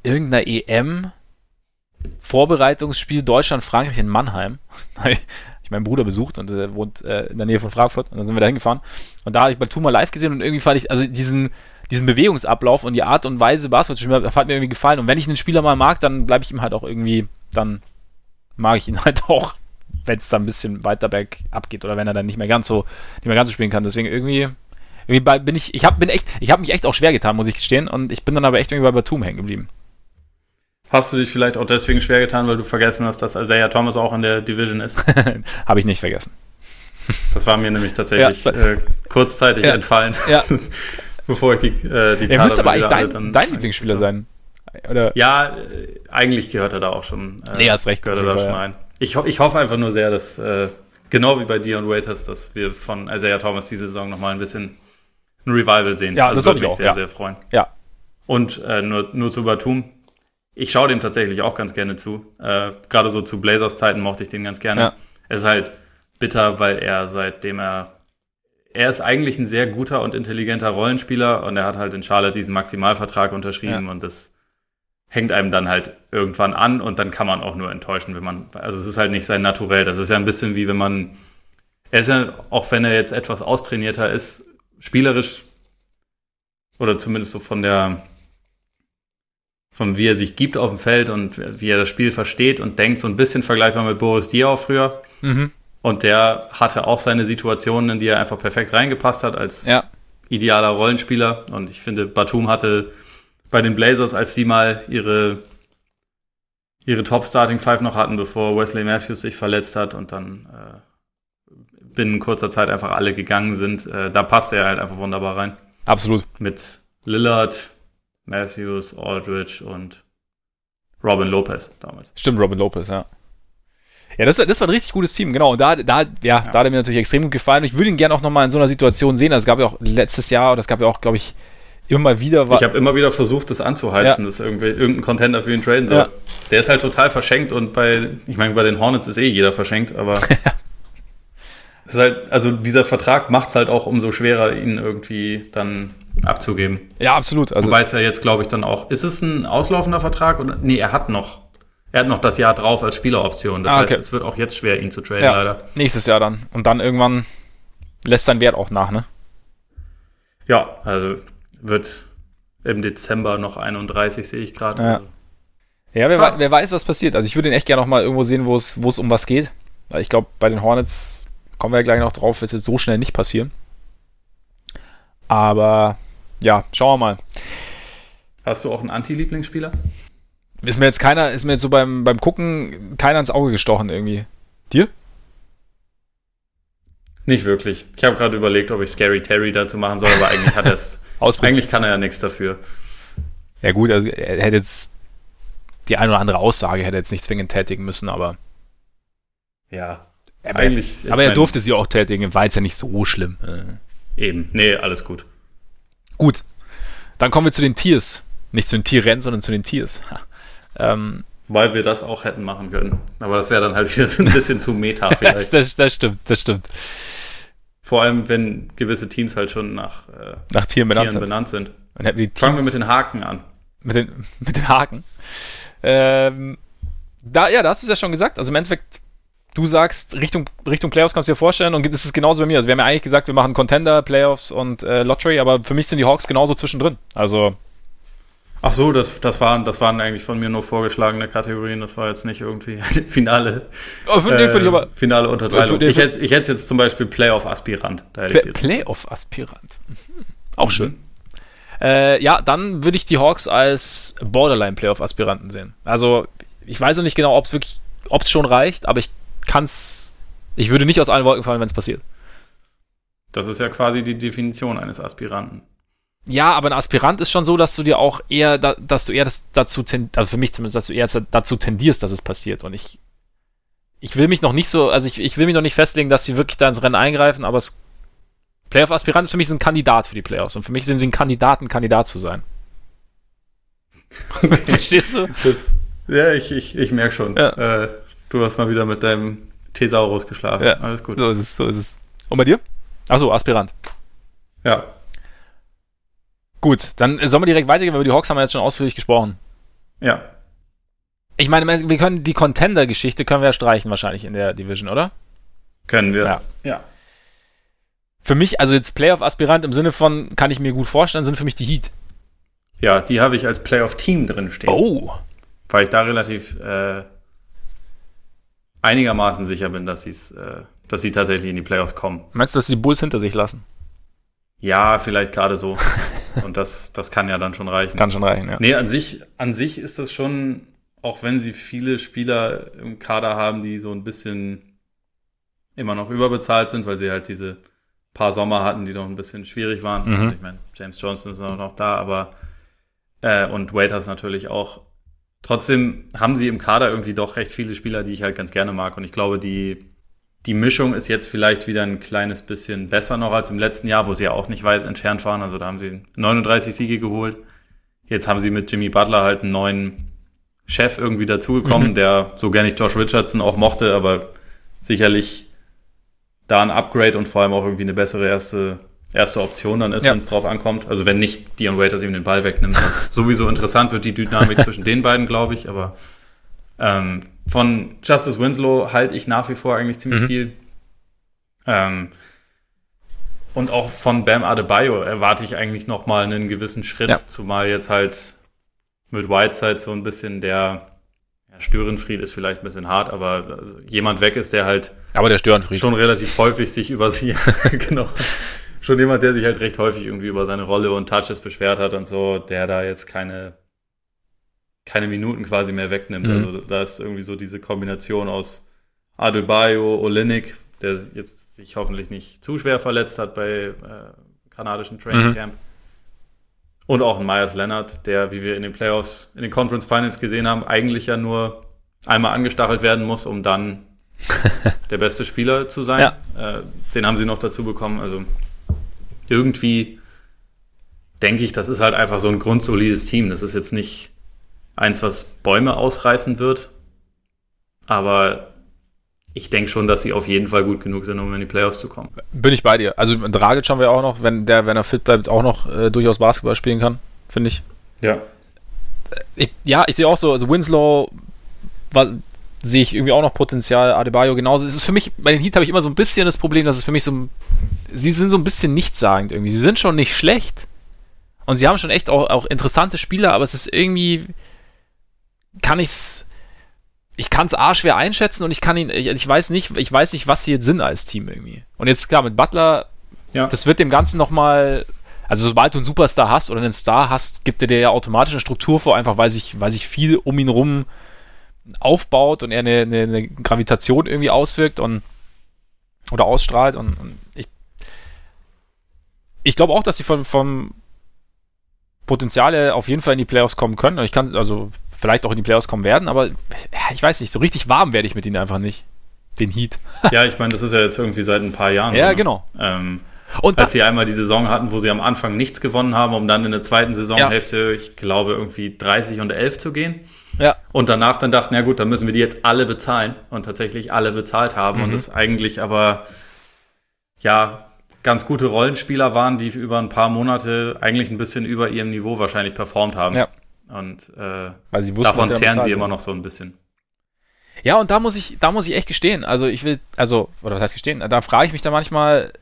Speaker 1: irgendeiner EM Vorbereitungsspiel Deutschland-Frankreich in Mannheim. meinen Bruder besucht und der wohnt äh, in der Nähe von Frankfurt und dann sind wir da hingefahren. Und da habe ich Baltuma live gesehen und irgendwie fand ich, also diesen, diesen Bewegungsablauf und die Art und Weise Basketball zu spielen, hat mir irgendwie gefallen. Und wenn ich einen Spieler mal mag, dann bleibe ich ihm halt auch irgendwie, dann mag ich ihn halt auch, wenn es dann ein bisschen weiter bergab geht oder wenn er dann nicht mehr ganz so, nicht mehr ganz so spielen kann. Deswegen irgendwie, irgendwie bin ich, ich habe bin echt, ich habe mich echt auch schwer getan, muss ich gestehen. Und ich bin dann aber echt irgendwie bei Batum hängen geblieben.
Speaker 2: Hast du dich vielleicht auch deswegen schwer getan, weil du vergessen hast, dass Isaiah Thomas auch in der Division ist?
Speaker 1: habe ich nicht vergessen.
Speaker 2: Das war mir nämlich tatsächlich ja, äh, kurzzeitig
Speaker 1: ja,
Speaker 2: entfallen,
Speaker 1: ja.
Speaker 2: bevor ich die, äh, die
Speaker 1: Er müsste aber eigentlich dein, dein Lieblingsspieler sein.
Speaker 2: Oder? Ja, äh, eigentlich gehört er da auch schon.
Speaker 1: Äh, nee, hast recht.
Speaker 2: Gehört er da schon ein. Ich, ich hoffe einfach nur sehr, dass, äh, genau wie bei Dion Waiters, dass wir von Isaiah Thomas diese Saison nochmal ein bisschen ein Revival sehen.
Speaker 1: Ja, also das würde mich auch,
Speaker 2: sehr, sehr freuen.
Speaker 1: Ja.
Speaker 2: Und äh, nur, nur zu Batum. Ich schaue dem tatsächlich auch ganz gerne zu. Äh, Gerade so zu Blazers Zeiten mochte ich den ganz gerne.
Speaker 1: Ja.
Speaker 2: Es ist halt bitter, weil er seitdem er er ist eigentlich ein sehr guter und intelligenter Rollenspieler und er hat halt in Charlotte diesen Maximalvertrag unterschrieben
Speaker 1: Ja.
Speaker 2: und das hängt einem dann halt irgendwann an und dann kann man auch nur enttäuschen, wenn man, also es ist halt nicht sein Naturell. Das ist ja ein bisschen wie wenn man, er ist ja, auch wenn er jetzt etwas austrainierter ist, spielerisch oder zumindest so von der, von wie er sich gibt auf dem Feld und wie er das Spiel versteht und denkt, so ein bisschen vergleichbar mit Boris Diaw früher.
Speaker 1: Mhm.
Speaker 2: Und der hatte auch seine Situationen, in die er einfach perfekt reingepasst hat als
Speaker 1: Ja.
Speaker 2: idealer Rollenspieler. Und ich finde, Batum hatte bei den Blazers, als die mal ihre, ihre Top-Starting Five noch hatten, bevor Wesley Matthews sich verletzt hat und dann äh, binnen kurzer Zeit einfach alle gegangen sind, äh, da passte er halt einfach wunderbar rein.
Speaker 1: Absolut.
Speaker 2: Mit Lillard, Matthews, Aldridge und Robin Lopez damals.
Speaker 1: Stimmt, Robin Lopez, ja. Ja, das, das war ein richtig gutes Team, genau. Und da, da, ja, da hat er mir natürlich extrem gut gefallen. Und ich würde ihn gerne auch nochmal in so einer Situation sehen. Also, es gab ja auch letztes Jahr, oder es gab ja auch, glaube ich, immer mal wieder.
Speaker 2: Ich habe immer wieder versucht, das anzuheizen,
Speaker 1: Ja.
Speaker 2: dass irgendwie irgendein Contender für ihn traden soll.
Speaker 1: Ja.
Speaker 2: Der ist halt total verschenkt und bei, ich meine, bei den Hornets ist eh jeder verschenkt, aber es ist halt, also dieser Vertrag macht es halt auch umso schwerer, ihn irgendwie dann abzugeben.
Speaker 1: ja, absolut. Also,
Speaker 2: Wobei es ja jetzt, glaube ich, dann auch, ist es ein auslaufender Vertrag oder? Nee, er hat noch, er hat noch das Jahr drauf als Spieleroption. Das
Speaker 1: Ah,
Speaker 2: heißt,
Speaker 1: okay.
Speaker 2: es wird auch jetzt schwer, ihn zu traden,
Speaker 1: ja,
Speaker 2: leider.
Speaker 1: nächstes Jahr dann. Und dann irgendwann lässt sein Wert auch nach, ne?
Speaker 2: Ja, also wird im Dezember noch 31, sehe ich gerade.
Speaker 1: Ja.
Speaker 2: Also,
Speaker 1: Ja, wer,
Speaker 2: Ah.
Speaker 1: wer weiß, was passiert. Also, ich würde ihn echt gerne nochmal irgendwo sehen, wo es, um was geht. Ich glaube, bei den Hornets kommen wir ja gleich noch drauf, wird es jetzt so schnell nicht passieren. Aber ja, schauen wir mal.
Speaker 2: Hast du auch einen Anti-Lieblingsspieler?
Speaker 1: Ist mir jetzt keiner, ist mir jetzt so beim, beim Gucken keiner ins Auge gestochen irgendwie. Dir?
Speaker 2: Nicht wirklich. Ich habe gerade überlegt, ob ich Scary Terry dazu machen soll, aber eigentlich hat er es. Eigentlich kann er ja nichts dafür.
Speaker 1: Ja gut, also er hätte jetzt die eine oder andere Aussage hätte jetzt nicht zwingend tätigen müssen, aber,
Speaker 2: Ja.
Speaker 1: aber,
Speaker 2: Eigentlich. ich
Speaker 1: aber er durfte sie auch tätigen, war jetzt ja nicht so schlimm.
Speaker 2: Eben. Nee, alles gut.
Speaker 1: Gut, dann kommen wir zu den Tiers. Nicht zu den Tieren, sondern zu den Tiers. Ähm,
Speaker 2: Weil wir das auch hätten machen können. Aber das wäre dann halt wieder so ein bisschen zu meta
Speaker 1: das,
Speaker 2: vielleicht.
Speaker 1: das, das stimmt, das stimmt.
Speaker 2: Vor allem, wenn gewisse Teams halt schon nach äh,
Speaker 1: Nach Tieren benannt
Speaker 2: Tieren
Speaker 1: sind.
Speaker 2: benannt sind.
Speaker 1: Dann hätten wir die
Speaker 2: Fangen wir
Speaker 1: Teams
Speaker 2: mit den Haken an.
Speaker 1: mit den, mit den Haken. Ähm, da, ja, da hast du es ja schon gesagt. Also im Endeffekt, du sagst, Richtung, Richtung Playoffs kannst du dir vorstellen und das ist genauso bei mir. Also wir haben ja eigentlich gesagt, wir machen Contender, Playoffs und äh, Lottery, aber für mich sind die Hawks genauso zwischendrin. Also,
Speaker 2: Ach so, das, das, waren, das waren eigentlich von mir nur vorgeschlagene Kategorien. Das war jetzt nicht irgendwie eine finale,
Speaker 1: oh, für den finde ich aber
Speaker 2: finale Unterteilung.
Speaker 1: Für den-
Speaker 2: Ich hätte ich hätte jetzt zum Beispiel Playoff-Aspirant.
Speaker 1: Play. Playoff-Aspirant. Mhm. Auch schön. Äh, ja, dann würde ich die Hawks als Borderline-Playoff-Aspiranten sehen. Also, ich weiß noch nicht genau, ob es wirklich, ob es schon reicht, aber ich kann es, ich würde nicht aus allen Wolken fallen, wenn es passiert.
Speaker 2: Das ist ja quasi die Definition eines Aspiranten.
Speaker 1: Ja, aber ein Aspirant ist schon so, dass du dir auch eher, da, dass du eher das, dazu, ten, also für mich zumindest, dass du eher dazu tendierst, dass es passiert. Und ich, ich will mich noch nicht so, also ich, ich will mich noch nicht festlegen, dass sie wirklich da ins Rennen eingreifen, aber es, Playoff-Aspirant ist für mich ein Kandidat für die Playoffs. Und für mich sind sie ein Kandidat, ein Kandidat zu sein. Verstehst du?
Speaker 2: Das, ja, ich, ich, ich merke schon.
Speaker 1: Ja.
Speaker 2: Äh, du hast mal wieder mit deinem Thesaurus geschlafen.
Speaker 1: Ja.
Speaker 2: Alles gut.
Speaker 1: So ist es, so ist es. Und bei dir? Achso, Aspirant.
Speaker 2: Ja.
Speaker 1: Gut, dann äh, sollen wir direkt weitergehen, weil über die Hawks haben wir jetzt schon ausführlich gesprochen.
Speaker 2: Ja.
Speaker 1: Ich meine, wir können die Contender-Geschichte können wir ja streichen wahrscheinlich in der Division, oder?
Speaker 2: Können wir.
Speaker 1: Ja.
Speaker 2: ja.
Speaker 1: Für mich, also jetzt Playoff-Aspirant im Sinne von, kann ich mir gut vorstellen, sind für mich die Heat.
Speaker 2: Ja, die habe ich als Playoff-Team drin stehen.
Speaker 1: Oh.
Speaker 2: Weil ich da relativ äh, einigermaßen sicher bin, dass, äh, dass sie tatsächlich in die Playoffs kommen.
Speaker 1: Meinst du, dass sie die Bulls hinter sich lassen?
Speaker 2: Ja, vielleicht gerade so. Und das, das kann ja dann schon reichen.
Speaker 1: Kann schon reichen, ja.
Speaker 2: Nee, an sich, an sich ist das schon, auch wenn sie viele Spieler im Kader haben, die so ein bisschen immer noch überbezahlt sind, weil sie halt diese paar Sommer hatten, die noch ein bisschen schwierig waren.
Speaker 1: Mhm.
Speaker 2: Also ich meine, James Johnson ist noch da, aber äh, und Waiters natürlich auch. Trotzdem haben sie im Kader irgendwie doch recht viele Spieler, die ich halt ganz gerne mag. Und ich glaube, die, die Mischung ist jetzt vielleicht wieder ein kleines bisschen besser noch als im letzten Jahr, wo sie ja auch nicht weit entfernt waren. Also da haben sie 39 Siege geholt. Jetzt haben sie mit Jimmy Butler halt einen neuen Chef irgendwie dazugekommen,
Speaker 1: Mhm.
Speaker 2: der so gerne ich Josh Richardson auch mochte, aber sicherlich da ein Upgrade und vor allem auch irgendwie eine bessere erste, erste Option dann ist,
Speaker 1: Ja.
Speaker 2: wenn es drauf ankommt. Also wenn nicht Dion Waiters ihm den Ball wegnimmt, was sowieso interessant wird, die Dynamik zwischen den beiden, glaube ich. Aber ähm, von Justice Winslow halte ich nach wie vor eigentlich ziemlich
Speaker 1: Mhm.
Speaker 2: viel. Ähm, und auch von Bam Adebayo erwarte ich eigentlich noch mal einen gewissen Schritt,
Speaker 1: Ja.
Speaker 2: zumal jetzt halt mit Whiteside so ein bisschen der ja, Störenfried ist vielleicht ein bisschen hart, aber also jemand weg ist, der halt
Speaker 1: Aber der Störenfried.
Speaker 2: schon relativ häufig sich über sie, genau, schon jemand, der sich halt recht häufig irgendwie über seine Rolle und Touches beschwert hat und so, der da jetzt keine, keine Minuten quasi mehr wegnimmt.
Speaker 1: Mhm.
Speaker 2: Also da ist irgendwie so diese Kombination aus Adebayo, Olinik, der jetzt sich hoffentlich nicht zu schwer verletzt hat bei äh, kanadischen Training
Speaker 1: Mhm.
Speaker 2: Camp. Und auch ein Myers Leonard, der, wie wir in den Playoffs, in den Conference Finals gesehen haben, eigentlich ja nur einmal angestachelt werden muss, um dann der beste Spieler zu sein.
Speaker 1: Ja.
Speaker 2: Äh, den haben sie noch dazu bekommen. Also irgendwie denke ich, das ist halt einfach so ein grundsolides Team. Das ist jetzt nicht eins, was Bäume ausreißen wird. Aber ich denke schon, dass sie auf jeden Fall gut genug sind, um in die Playoffs zu kommen.
Speaker 1: Bin ich bei dir. Also Dragic haben wir auch noch, wenn der, wenn er fit bleibt, auch noch äh, durchaus Basketball spielen kann, finde ich.
Speaker 2: Ja.
Speaker 1: ich. Ja, ich sehe auch so, also Winslow war, sehe ich irgendwie auch noch Potenzial, Adebayo genauso. Es ist für mich, bei den Heat habe ich immer so ein bisschen das Problem, dass es für mich so, ein- sie sind so ein bisschen nichtssagend irgendwie. Sie sind schon nicht schlecht und sie haben schon echt auch, auch interessante Spieler, aber es ist irgendwie, kann ich's, ich kann es A schwer einschätzen und ich kann ihn, ich, ich weiß nicht, ich weiß nicht, was sie jetzt sind als Team irgendwie. Und jetzt klar, mit Butler
Speaker 2: Ja.
Speaker 1: das wird dem Ganzen nochmal, also sobald du einen Superstar hast oder einen Star hast, gibt er dir ja automatisch eine Struktur vor, einfach weil sich, weil sich viel um ihn rum aufbaut und er eine, eine, eine Gravitation irgendwie auswirkt und oder ausstrahlt und, und ich ich glaube auch, dass sie von, vom Potenzial her auf jeden Fall in die Playoffs kommen können. Und ich kann, also vielleicht auch in die Playoffs kommen werden, aber ja, ich weiß nicht, so richtig warm werde ich mit ihnen einfach nicht. Den Heat.
Speaker 2: ja, ich meine, das ist ja jetzt irgendwie seit ein paar Jahren.
Speaker 1: Ja,
Speaker 2: so, ne?
Speaker 1: genau.
Speaker 2: Ähm,
Speaker 1: Und da,
Speaker 2: als sie einmal die Saison hatten, wo sie am Anfang nichts gewonnen haben, um dann in der zweiten Saisonhälfte, ich glaube, irgendwie 30 und 11 zu gehen.
Speaker 1: Ja,
Speaker 2: Und danach dann dachten, ja gut, dann müssen wir die jetzt alle bezahlen und tatsächlich alle bezahlt haben und
Speaker 1: Mhm.
Speaker 2: es eigentlich aber ja ganz gute Rollenspieler waren, die über ein paar Monate eigentlich ein bisschen über ihrem Niveau wahrscheinlich performt haben.
Speaker 1: Ja.
Speaker 2: Und äh,
Speaker 1: weil sie wussten,
Speaker 2: davon zehren sie immer noch so ein bisschen.
Speaker 1: Ja, und da muss ich, da muss ich echt gestehen. Also ich will, also, oder was heißt gestehen? Da frage ich mich dann manchmal,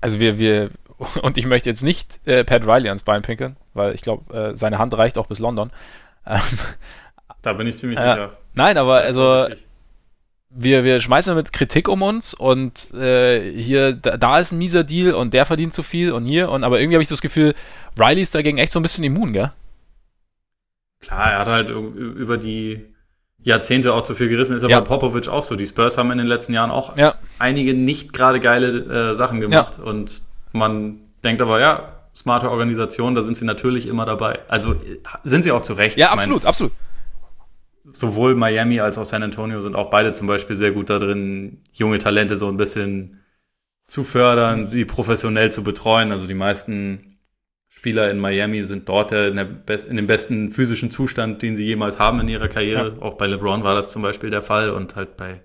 Speaker 1: also wir, wir, und ich möchte jetzt nicht äh, Pat Riley ans Bein pinkeln, weil ich glaube, äh, seine Hand reicht auch bis London. Ähm,
Speaker 2: Da bin ich ziemlich
Speaker 1: Ja.
Speaker 2: sicher.
Speaker 1: nein, aber also wir, wir schmeißen mit Kritik um uns und äh, hier, da, da ist ein mieser Deal und der verdient zu viel und hier und aber irgendwie habe ich so das Gefühl, Riley ist dagegen echt so ein bisschen immun, gell?
Speaker 2: Klar, er hat halt über die Jahrzehnte auch zu viel gerissen, ist aber
Speaker 1: Ja.
Speaker 2: bei Popovic auch so. Die Spurs haben in den letzten Jahren auch
Speaker 1: Ja.
Speaker 2: einige nicht gerade geile äh, Sachen gemacht und man denkt aber, ja, smarte Organisation, da sind sie natürlich immer dabei. Also sind sie auch zu Recht.
Speaker 1: Ja,
Speaker 2: Ich mein,
Speaker 1: absolut, absolut.
Speaker 2: sowohl Miami als auch San Antonio sind auch beide zum Beispiel sehr gut da drin, junge Talente so ein bisschen zu fördern, die professionell zu betreuen. Also die meisten Spieler in Miami sind dort in, der in dem besten physischen Zustand, den sie jemals haben in ihrer Karriere. Auch bei LeBron war das zum Beispiel der Fall und halt bei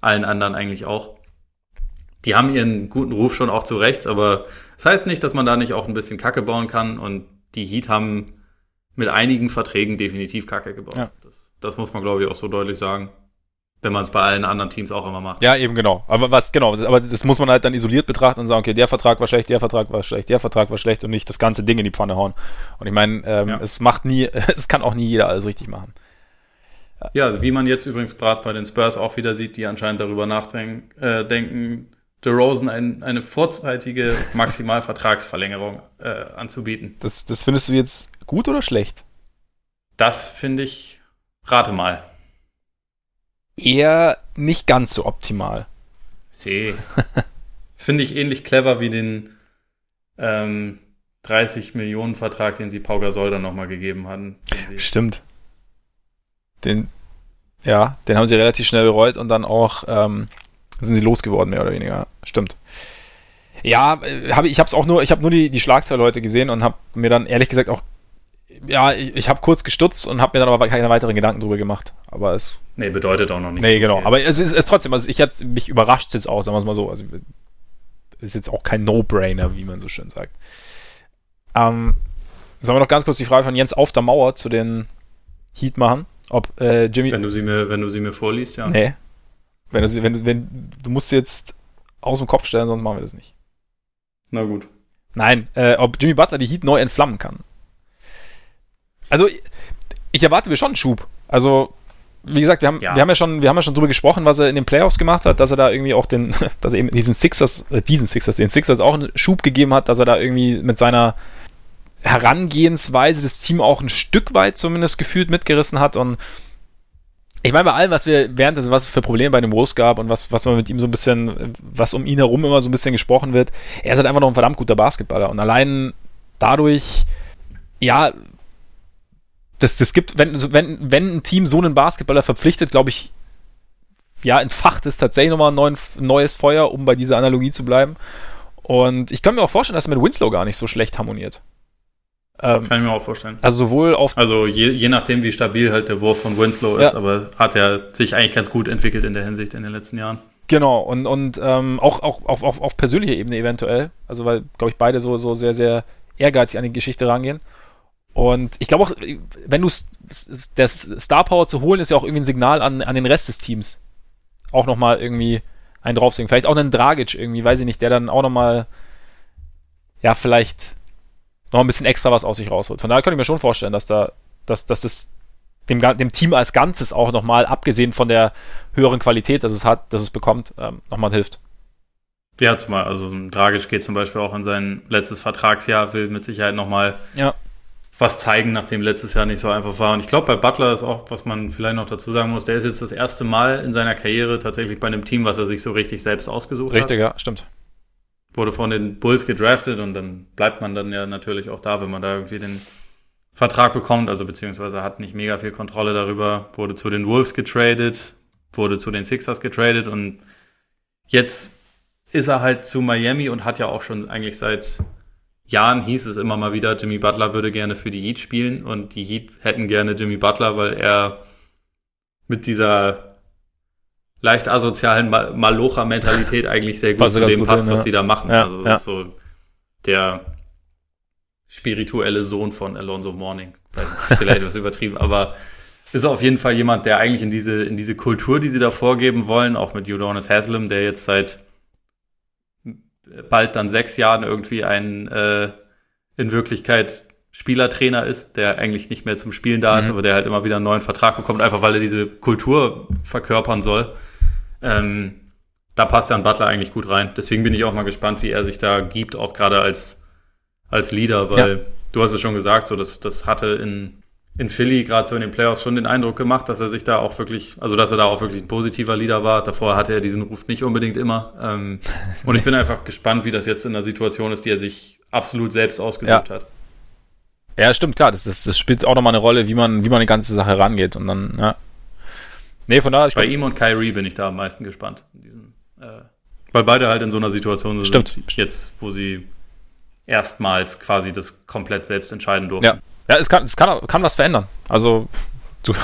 Speaker 2: allen anderen eigentlich auch. Die haben ihren guten Ruf schon auch zu Recht, aber das heißt nicht, dass man da nicht auch ein bisschen Kacke bauen kann und die Heat haben mit einigen Verträgen definitiv Kacke gebaut.
Speaker 1: Ja.
Speaker 2: Das, das muss man, glaube ich, auch so deutlich sagen. wenn man es bei allen anderen Teams auch immer macht.
Speaker 1: Ja, eben genau. Aber was, genau, aber das muss man halt dann isoliert betrachten und sagen, okay, der Vertrag war schlecht, der Vertrag war schlecht, der Vertrag war schlecht und nicht das ganze Ding in die Pfanne hauen. Und ich meine, ähm, ja. es macht nie, es kann auch nie jeder alles richtig machen.
Speaker 2: Ja, also wie man jetzt übrigens gerade bei den Spurs auch wieder sieht, die anscheinend darüber nachdenken, äh, denken, DeRozan ein, eine vorzeitige Maximalvertragsverlängerung äh, anzubieten.
Speaker 1: Das, das findest du jetzt gut oder schlecht?
Speaker 2: Das finde ich, rate mal
Speaker 1: eher nicht ganz so optimal.
Speaker 2: See. das finde ich ähnlich clever wie den ähm, 30 Millionen Vertrag, den sie Pau Gasol dann nochmal gegeben hatten.
Speaker 1: Stimmt. Den, ja, den haben sie relativ schnell bereut und dann auch ähm, sind sie losgeworden, mehr oder weniger. Stimmt. Ja, äh, hab, ich habe es auch nur, ich habe nur die, die Schlagzeile heute gesehen und habe mir dann ehrlich gesagt auch, ja, ich, ich habe kurz gestutzt und habe mir dann aber keine weiteren Gedanken drüber gemacht. Aber es
Speaker 2: Nee, bedeutet auch noch nicht.
Speaker 1: Nee, genau. Viel. Aber es ist, es trotzdem, also ich jetzt, mich überrascht jetzt auch, sagen wir es mal so. Also ist jetzt auch kein No-Brainer, wie man so schön sagt. Ähm, sollen wir noch ganz kurz die Frage von Jens auf der Mauer zu den Heat machen? Ob äh, Jimmy.
Speaker 2: Wenn du sie mir, wenn du sie mir vorliest, ja.
Speaker 1: Nee. Wenn du, sie, wenn, wenn, du musst jetzt aus dem Kopf stellen, sonst machen wir das nicht.
Speaker 2: Na gut.
Speaker 1: Nein, äh, ob Jimmy Butler die Heat neu entflammen kann. Also, ich erwarte mir schon einen Schub. Also, wie gesagt, wir haben, ja. wir haben ja schon, wir haben ja schon drüber gesprochen, was er in den Playoffs gemacht hat, dass er da irgendwie auch den, dass er eben diesen Sixers, äh, diesen Sixers, den Sixers auch einen Schub gegeben hat, dass er da irgendwie mit seiner Herangehensweise das Team auch ein Stück weit zumindest gefühlt mitgerissen hat und ich meine, bei allem, was wir währenddessen, was für Probleme bei dem Wolves gab und was, was man mit ihm so ein bisschen, was um ihn herum immer so ein bisschen gesprochen wird, er ist halt einfach noch ein verdammt guter Basketballer und allein dadurch, ja, das, das gibt, wenn, wenn, wenn ein Team so einen Basketballer verpflichtet, glaube ich, ja, entfacht es tatsächlich nochmal ein neuen, neues Feuer, um bei dieser Analogie zu bleiben. Und ich kann mir auch vorstellen, dass er mit Winslow gar nicht so schlecht harmoniert.
Speaker 2: Ähm, kann ich mir auch vorstellen.
Speaker 1: Also sowohl auf.
Speaker 2: Also je, je nachdem, wie stabil halt der Wurf von Winslow ist, ja. aber hat er sich eigentlich ganz gut entwickelt in der Hinsicht in den letzten Jahren.
Speaker 1: Genau, und, und ähm, auch, auch auf, auf, auf persönlicher Ebene eventuell. Also weil, glaube ich, beide so, so sehr, sehr ehrgeizig an die Geschichte rangehen. Und ich glaube auch, wenn du das Star Power zu holen, ist ja auch irgendwie ein Signal an, an den Rest des Teams. Auch nochmal irgendwie einen drauflegen. Vielleicht auch einen Dragic irgendwie, weiß ich nicht, der dann auch nochmal, ja, vielleicht noch ein bisschen extra was aus sich rausholt. Von daher kann ich mir schon vorstellen, dass da, dass, dass das dem, dem Team als Ganzes auch nochmal, abgesehen von der höheren Qualität, dass es hat, dass es bekommt, ähm, nochmal hilft.
Speaker 2: Ja, zumal, also Dragic geht zum Beispiel auch in sein letztes Vertragsjahr, will mit Sicherheit nochmal ja was zeigen, nachdem letztes Jahr nicht so einfach war. Und ich glaube, bei Butler ist auch, was man vielleicht noch dazu sagen muss, der ist jetzt das erste Mal in seiner Karriere tatsächlich bei einem Team, was er sich so richtig selbst ausgesucht
Speaker 1: richtig,
Speaker 2: hat.
Speaker 1: Richtig, ja, stimmt.
Speaker 2: Wurde von den Bulls gedraftet und dann bleibt man dann ja natürlich auch da, wenn man da irgendwie den Vertrag bekommt, also beziehungsweise hat nicht mega viel Kontrolle darüber, wurde zu den Wolves getradet, wurde zu den Sixers getradet und jetzt ist er halt zu Miami und hat ja auch schon eigentlich seit Jahren hieß es immer mal wieder, Jimmy Butler würde gerne für die Heat spielen und die Heat hätten gerne Jimmy Butler, weil er mit dieser leicht asozialen Malocha-Mentalität eigentlich sehr gut zu dem passt, hin, was ja. sie da machen. Ja, also ja. so der spirituelle Sohn von Alonso Morning. Vielleicht was übertrieben, aber ist auf jeden Fall jemand, der eigentlich in diese, in diese Kultur, die sie da vorgeben wollen, auch mit Udonis Haslam, der jetzt seit bald dann sechs Jahren irgendwie ein äh, in Wirklichkeit Spielertrainer ist, der eigentlich nicht mehr zum Spielen da ist, mhm. aber der halt immer wieder einen neuen Vertrag bekommt, einfach weil er diese Kultur verkörpern soll. Ähm, da passt ja ein Butler eigentlich gut rein. Deswegen bin ich auch mal gespannt, wie er sich da gibt, auch gerade als, als Leader, weil ja. du hast es schon gesagt, so das, das hatte in, in Philly gerade so in den Playoffs schon den Eindruck gemacht, dass er sich da auch wirklich, also dass er da auch wirklich ein positiver Leader war. Davor hatte er diesen Ruf nicht unbedingt immer. Ähm, und ich bin einfach gespannt, wie das jetzt in der Situation ist, die er sich absolut selbst ausgesucht
Speaker 1: ja.
Speaker 2: hat.
Speaker 1: Ja, stimmt, klar. Das, ist, das spielt auch nochmal eine Rolle, wie man, wie man die ganze Sache rangeht. Und dann, ja.
Speaker 2: Nee, von daher. Bei glaub, ihm und Kyrie bin ich da am meisten gespannt. Diesen, äh, weil beide halt in so einer Situation
Speaker 1: sind, stimmt.
Speaker 2: jetzt, wo sie erstmals quasi das komplett selbst entscheiden durften.
Speaker 1: Ja. Ja, es kann, es kann, kann was verändern. Also du,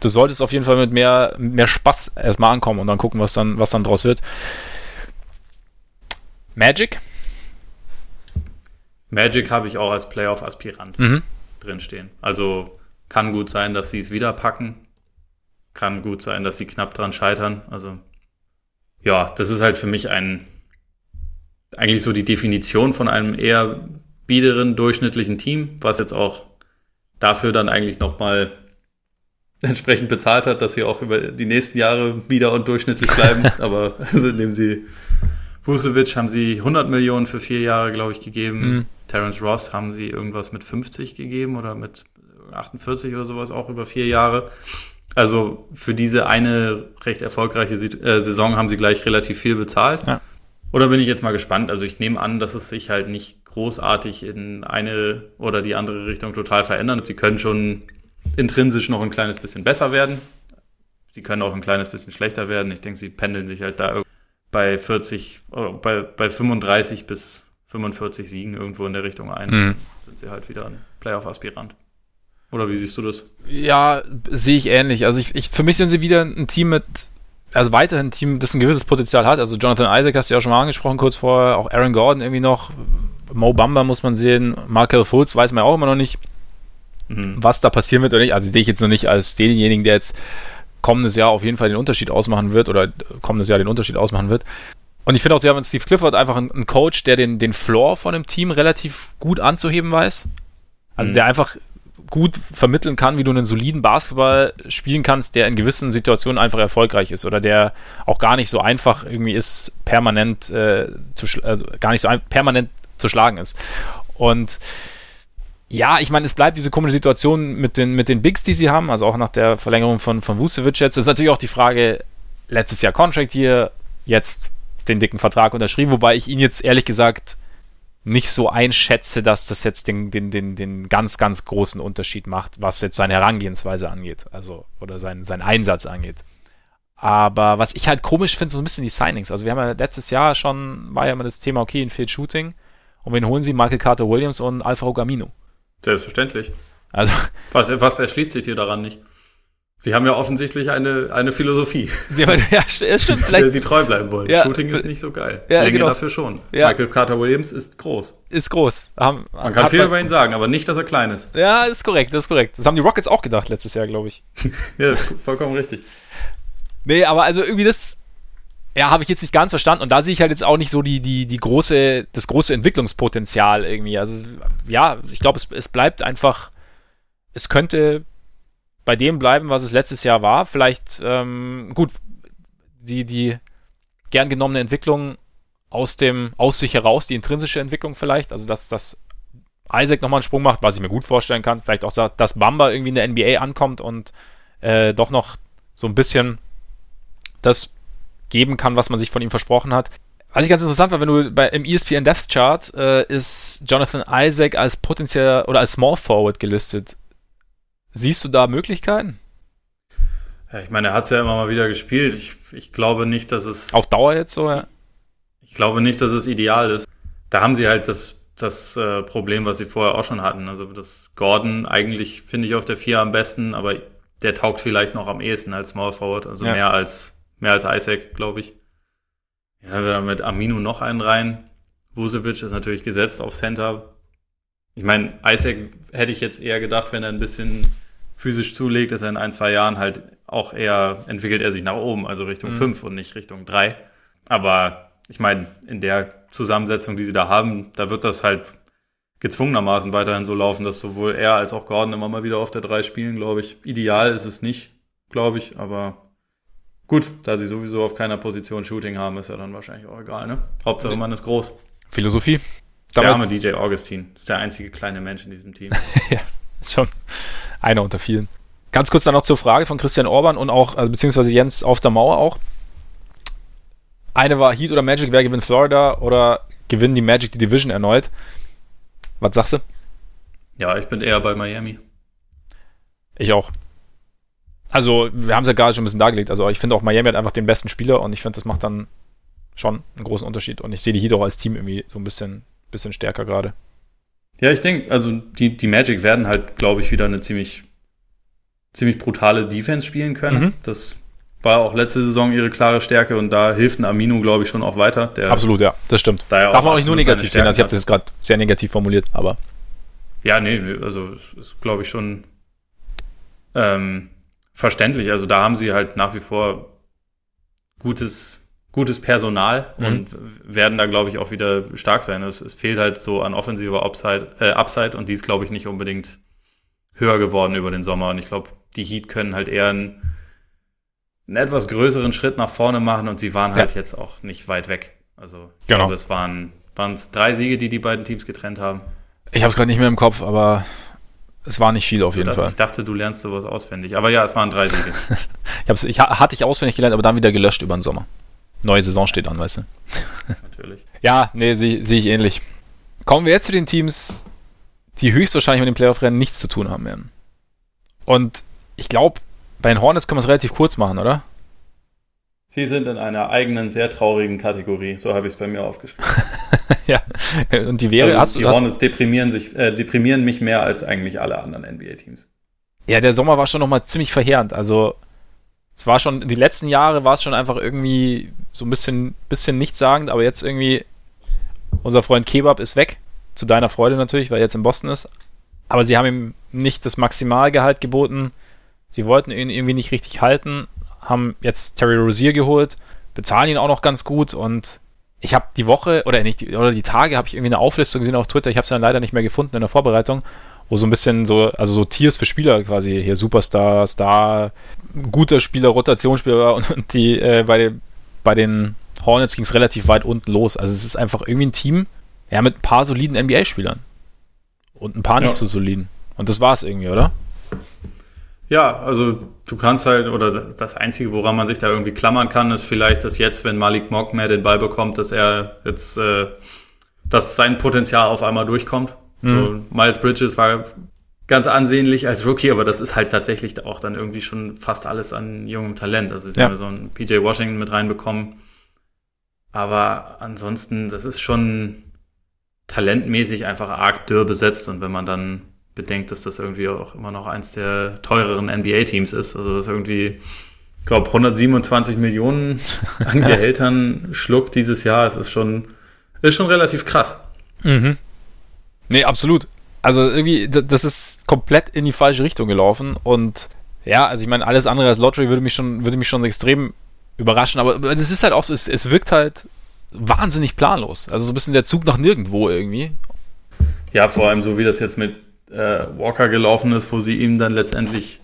Speaker 1: du solltest auf jeden Fall mit mehr, mehr Spaß erstmal ankommen und dann gucken, was dann, was dann draus wird. Magic?
Speaker 2: Magic habe ich auch als Playoff-Aspirant mhm. drinstehen. Also kann gut sein, dass sie es wieder packen. Kann gut sein, dass sie knapp dran scheitern. Also ja, das ist halt für mich ein eigentlich so die Definition von einem eher biederen durchschnittlichen Team, was jetzt auch dafür dann eigentlich nochmal entsprechend bezahlt hat, dass sie auch über die nächsten Jahre bieder und durchschnittlich bleiben. Aber also indem sie Vucevic haben sie 100 Millionen für vier Jahre, glaube ich, gegeben. Mhm. Terence Ross haben sie irgendwas mit 50 gegeben oder mit 48 oder sowas auch über vier Jahre. Also für diese eine recht erfolgreiche äh, Saison haben sie gleich relativ viel bezahlt. Ja. Oder bin ich jetzt mal gespannt? Also ich nehme an, dass es sich halt nicht großartig in eine oder die andere Richtung total verändert. Sie können schon intrinsisch noch ein kleines bisschen besser werden. Sie können auch ein kleines bisschen schlechter werden. Ich denke, sie pendeln sich halt da bei 40, bei, bei 35 bis 45 Siegen irgendwo in der Richtung ein. Mhm. Sind sie halt wieder ein Playoff-Aspirant. Oder wie siehst du das?
Speaker 1: Ja, sehe ich ähnlich. Also ich, ich, für mich sind sie wieder ein Team mit, also weiterhin ein Team, das ein gewisses Potenzial hat. Also Jonathan Isaac hast du ja auch schon mal angesprochen, kurz vorher, auch Aaron Gordon irgendwie noch, Mo Bamba muss man sehen, Markel Fultz weiß man ja auch immer noch nicht, mhm. was da passieren wird oder nicht. Also sehe ich jetzt noch nicht als denjenigen, der jetzt kommendes Jahr auf jeden Fall den Unterschied ausmachen wird oder kommendes Jahr den Unterschied ausmachen wird. Und ich finde auch, sie haben mit Steve Clifford einfach einen Coach, der den, den Floor von einem Team relativ gut anzuheben weiß. Also mhm. der einfach gut vermitteln kann, wie du einen soliden Basketball spielen kannst, der in gewissen Situationen einfach erfolgreich ist oder der auch gar nicht so einfach irgendwie ist, permanent äh, zu also gar nicht so permanent zu schlagen ist. Und ja, ich meine, es bleibt diese komische Situation mit den, mit den Bigs, die sie haben, also auch nach der Verlängerung von, von Vucevic jetzt. Das ist natürlich auch die Frage, letztes Jahr Contract hier, jetzt den dicken Vertrag unterschrieben, wobei ich ihn jetzt ehrlich gesagt nicht so einschätze, dass das jetzt den, den, den, den ganz, ganz großen Unterschied macht, was jetzt seine Herangehensweise angeht, also oder sein, sein Einsatz angeht. Aber was ich halt komisch finde, so ein bisschen die Signings. Also wir haben ja letztes Jahr schon, war ja immer das Thema, okay, in Field Shooting. Und wen holen sie? Michael Carter Williams und Alfaro Gamino.
Speaker 2: Selbstverständlich. Also. Was, was erschließt sich dir daran nicht? Sie haben ja offensichtlich eine, eine Philosophie. Sie haben, ja, stimmt. Vielleicht. Sie treu bleiben wollen. Ja, Shooting ist nicht so geil. Ja, Länge genau. dafür schon. Ja. Michael Carter Williams ist groß.
Speaker 1: Ist groß. Haben,
Speaker 2: man kann viel über ihn sagen, aber nicht, dass er klein ist.
Speaker 1: Ja, ist korrekt, das ist korrekt. Das haben die Rockets auch gedacht letztes Jahr, glaube ich.
Speaker 2: ja, vollkommen richtig.
Speaker 1: Nee, aber also irgendwie das, ja, habe ich jetzt nicht ganz verstanden. Und da sehe ich halt jetzt auch nicht so die, die, die große, das große Entwicklungspotenzial irgendwie. Also, ja, ich glaube, es, es bleibt einfach, es könnte bei dem bleiben, was es letztes Jahr war. Vielleicht, ähm, gut, die, die gern genommene Entwicklung aus dem, aus sich heraus, die intrinsische Entwicklung vielleicht, also dass, dass Isaac nochmal einen Sprung macht, was ich mir gut vorstellen kann. Vielleicht auch, dass Bamba irgendwie in der NBA ankommt und äh, doch noch so ein bisschen das geben kann, was man sich von ihm versprochen hat. Was ich ganz interessant war, wenn du bei, im ESPN Depth Chart äh, ist Jonathan Isaac als potenzieller oder als Small Forward gelistet. Siehst du da Möglichkeiten?
Speaker 2: Ja, ich meine, er hat es ja immer mal wieder gespielt. Ich, ich glaube nicht, dass es.
Speaker 1: Auf Dauer jetzt so, ja?
Speaker 2: Ich glaube nicht, dass es ideal ist. Da haben sie halt das, das äh, Problem, was sie vorher auch schon hatten. Also, das Gordon eigentlich finde ich auf der 4 am besten, aber der taugt vielleicht noch am ehesten als Small Forward. Also ja. mehr als, mehr als Isaac, glaube ich. Ja, mit Amino noch einen rein. Vucevic ist natürlich gesetzt auf Center. Ich meine, Isaac hätte ich jetzt eher gedacht, wenn er ein bisschen physisch zulegt, dass er in ein, zwei Jahren halt auch eher entwickelt er sich nach oben, also Richtung mhm. 5 und nicht Richtung 3. Aber ich meine, in der Zusammensetzung, die sie da haben, da wird das halt gezwungenermaßen weiterhin so laufen, dass sowohl er als auch Gordon immer mal wieder auf der 3 spielen, glaube ich. Ideal ist es nicht, glaube ich, aber gut, da sie sowieso auf keiner Position Shooting haben, ist ja dann wahrscheinlich auch egal, ne? Hauptsache man ist groß.
Speaker 1: Philosophie.
Speaker 2: Der arme DJ Augustin. ist der einzige kleine Mensch in diesem Team.
Speaker 1: ja, ist schon einer unter vielen. Ganz kurz dann noch zur Frage von Christian Orban und auch, also beziehungsweise Jens auf der Mauer auch. Eine war Heat oder Magic, wer gewinnt Florida oder gewinnen die Magic die Division erneut? Was sagst du?
Speaker 2: Ja, ich bin eher bei Miami.
Speaker 1: Ich auch. Also, wir haben es ja gerade schon ein bisschen dargelegt. Also, ich finde auch Miami hat einfach den besten Spieler und ich finde, das macht dann schon einen großen Unterschied. Und ich sehe die Heat auch als Team irgendwie so ein bisschen bisschen stärker gerade.
Speaker 2: Ja, ich denke, also die, die Magic werden halt, glaube ich, wieder eine ziemlich, ziemlich brutale Defense spielen können. Mhm. Das war auch letzte Saison ihre klare Stärke und da hilft ein Amino, glaube ich, schon auch weiter.
Speaker 1: absolut, ja, das stimmt. Da Darf man auch nicht nur negativ sehen, also ich habe das gerade sehr negativ formuliert, aber.
Speaker 2: Ja, nee, also es ist, glaube ich, schon ähm, verständlich. Also da haben sie halt nach wie vor gutes, gutes Personal mhm. und werden da, glaube ich, auch wieder stark sein. Es, es fehlt halt so an offensiver Upside, äh, Upside und die ist, glaube ich, nicht unbedingt höher geworden über den Sommer. Und ich glaube, die Heat können halt eher einen, einen, etwas größeren Schritt nach vorne machen und sie waren halt ja. jetzt auch nicht weit weg. Also ich genau. glaube, es waren es drei Siege, die die beiden Teams getrennt haben.
Speaker 1: Ich habe es gerade nicht mehr im Kopf, aber es war nicht viel auf jeden
Speaker 2: dachte,
Speaker 1: Fall.
Speaker 2: Ich dachte, du lernst sowas auswendig. Aber ja, es waren drei Siege.
Speaker 1: ich, hab's, ich hatte ich auswendig gelernt, aber dann wieder gelöscht über den Sommer. Neue Saison steht an, weißt du. Natürlich. ja, nee, sehe seh ich ähnlich. Kommen wir jetzt zu den Teams, die höchstwahrscheinlich mit dem Playoff-Rennen nichts zu tun haben werden. Und ich glaube, bei den Hornets können wir es relativ kurz machen, oder?
Speaker 2: Sie sind in einer eigenen, sehr traurigen Kategorie. So habe ich es bei mir aufgeschrieben.
Speaker 1: ja, und die wäre.
Speaker 2: Also hast die Hornets deprimieren, sich, äh, deprimieren mich mehr als eigentlich alle anderen NBA-Teams.
Speaker 1: Ja, der Sommer war schon nochmal ziemlich verheerend. Also, es war schon, die letzten Jahre war es schon einfach irgendwie so ein bisschen, bisschen nichtssagend, aber jetzt irgendwie, unser Freund Kebab ist weg. Zu deiner Freude natürlich, weil er jetzt in Boston ist. Aber sie haben ihm nicht das Maximalgehalt geboten. Sie wollten ihn irgendwie nicht richtig halten haben jetzt Terry Rozier geholt, bezahlen ihn auch noch ganz gut und ich habe die Woche oder nicht oder die Tage habe ich irgendwie eine Auflistung gesehen auf Twitter. Ich habe es dann leider nicht mehr gefunden in der Vorbereitung, wo so ein bisschen so also so Tiers für Spieler quasi hier Superstar, Star, guter Spieler, Rotationsspieler und, und die äh, bei bei den Hornets ging es relativ weit unten los. Also es ist einfach irgendwie ein Team, ja mit ein paar soliden NBA-Spielern und ein paar nicht ja. so soliden. Und das war es irgendwie, oder?
Speaker 2: Ja, also du kannst halt, oder das Einzige, woran man sich da irgendwie klammern kann, ist vielleicht, dass jetzt, wenn Malik Mock mehr den Ball bekommt, dass er jetzt, äh, dass sein Potenzial auf einmal durchkommt. Mhm. So, Miles Bridges war ganz ansehnlich als Rookie, aber das ist halt tatsächlich auch dann irgendwie schon fast alles an jungem Talent. Also ja. haben so einen PJ Washington mit reinbekommen. Aber ansonsten, das ist schon talentmäßig einfach arg dürr besetzt und wenn man dann bedenkt, dass das irgendwie auch immer noch eins der teureren NBA-Teams ist. Also das irgendwie, ich glaube, 127 Millionen an Gehältern schluckt dieses Jahr. Das ist schon, ist schon relativ krass.
Speaker 1: Mhm. Nee, absolut. Also irgendwie, das ist komplett in die falsche Richtung gelaufen. Und ja, also ich meine, alles andere als Lottery würde mich schon, würde mich schon extrem überraschen. Aber es ist halt auch so, es, es wirkt halt wahnsinnig planlos. Also so ein bisschen der Zug nach nirgendwo irgendwie.
Speaker 2: Ja, vor allem so wie das jetzt mit äh, Walker gelaufen ist, wo sie ihm dann letztendlich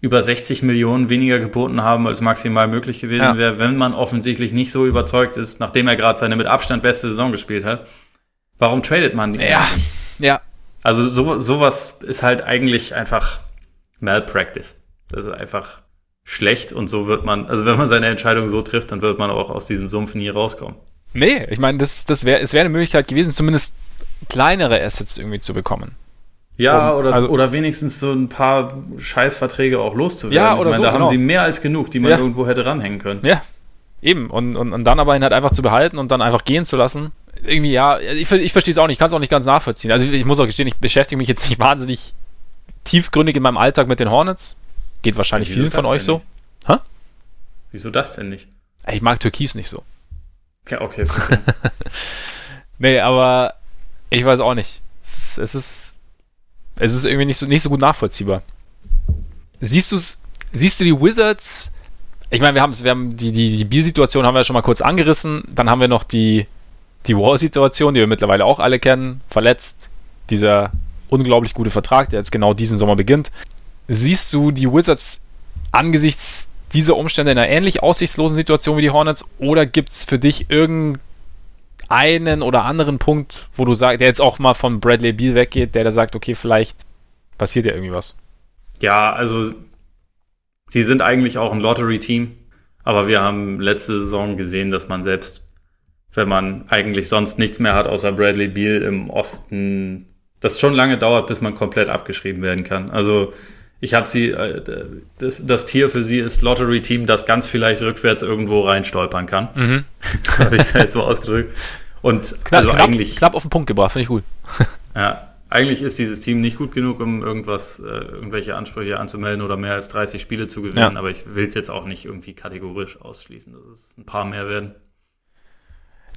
Speaker 2: über 60 Millionen weniger geboten haben, als maximal möglich gewesen ja. wäre, wenn man offensichtlich nicht so überzeugt ist, nachdem er gerade seine mit Abstand beste Saison gespielt hat. Warum tradet man die?
Speaker 1: Ja, ja.
Speaker 2: Also so, sowas ist halt eigentlich einfach Malpractice. Das ist einfach schlecht und so wird man, also wenn man seine Entscheidung so trifft, dann wird man auch aus diesem Sumpf nie rauskommen.
Speaker 1: Nee, ich meine, das, das wäre, es wäre eine Möglichkeit gewesen, zumindest kleinere Assets irgendwie zu bekommen.
Speaker 2: Ja, um, oder, also, oder wenigstens so ein paar Scheißverträge auch loszuwerden.
Speaker 1: Ja, oder
Speaker 2: ich meine,
Speaker 1: so,
Speaker 2: da genau. haben sie mehr als genug, die man ja. irgendwo hätte ranhängen können.
Speaker 1: Ja, eben. Und, und, und dann aber ihn halt einfach zu behalten und dann einfach gehen zu lassen. Irgendwie, ja, ich, ich verstehe es auch nicht, ich kann es auch nicht ganz nachvollziehen. Also ich, ich, muss auch gestehen, ich beschäftige mich jetzt nicht wahnsinnig tiefgründig in meinem Alltag mit den Hornets. Geht wahrscheinlich vielen von euch so.
Speaker 2: Hä? Wieso das denn nicht?
Speaker 1: Ich mag Türkis nicht so.
Speaker 2: Ja, okay.
Speaker 1: nee, aber ich weiß auch nicht. Es, es ist es ist irgendwie nicht so, nicht so gut nachvollziehbar. Siehst du siehst du die Wizards? Ich meine, wir, wir haben die, die, die Bier-Situation haben wir schon mal kurz angerissen. Dann haben wir noch die, die Wall-Situation, die wir mittlerweile auch alle kennen. Verletzt. Dieser unglaublich gute Vertrag, der jetzt genau diesen Sommer beginnt. Siehst du die Wizards angesichts dieser Umstände in einer ähnlich aussichtslosen Situation wie die Hornets? Oder gibt es für dich irgendein einen oder anderen Punkt, wo du sagst, der jetzt auch mal von Bradley Beal weggeht, der da sagt, okay, vielleicht passiert ja irgendwie was.
Speaker 2: Ja, also sie sind eigentlich auch ein Lottery-Team, aber wir haben letzte Saison gesehen, dass man selbst, wenn man eigentlich sonst nichts mehr hat außer Bradley Beal im Osten, das schon lange dauert, bis man komplett abgeschrieben werden kann. Also ich habe sie, äh, das, das, Tier für sie ist Lottery-Team, das ganz vielleicht rückwärts irgendwo reinstolpern kann. Mhm. habe ich es jetzt so ausgedrückt. Und
Speaker 1: knapp, also knapp, eigentlich. Knapp auf den Punkt gebracht, finde ich gut.
Speaker 2: ja, eigentlich ist dieses Team nicht gut genug, um irgendwas, äh, irgendwelche Ansprüche anzumelden oder mehr als 30 Spiele zu gewinnen, ja. aber ich will es jetzt auch nicht irgendwie kategorisch ausschließen, dass es ein paar mehr werden.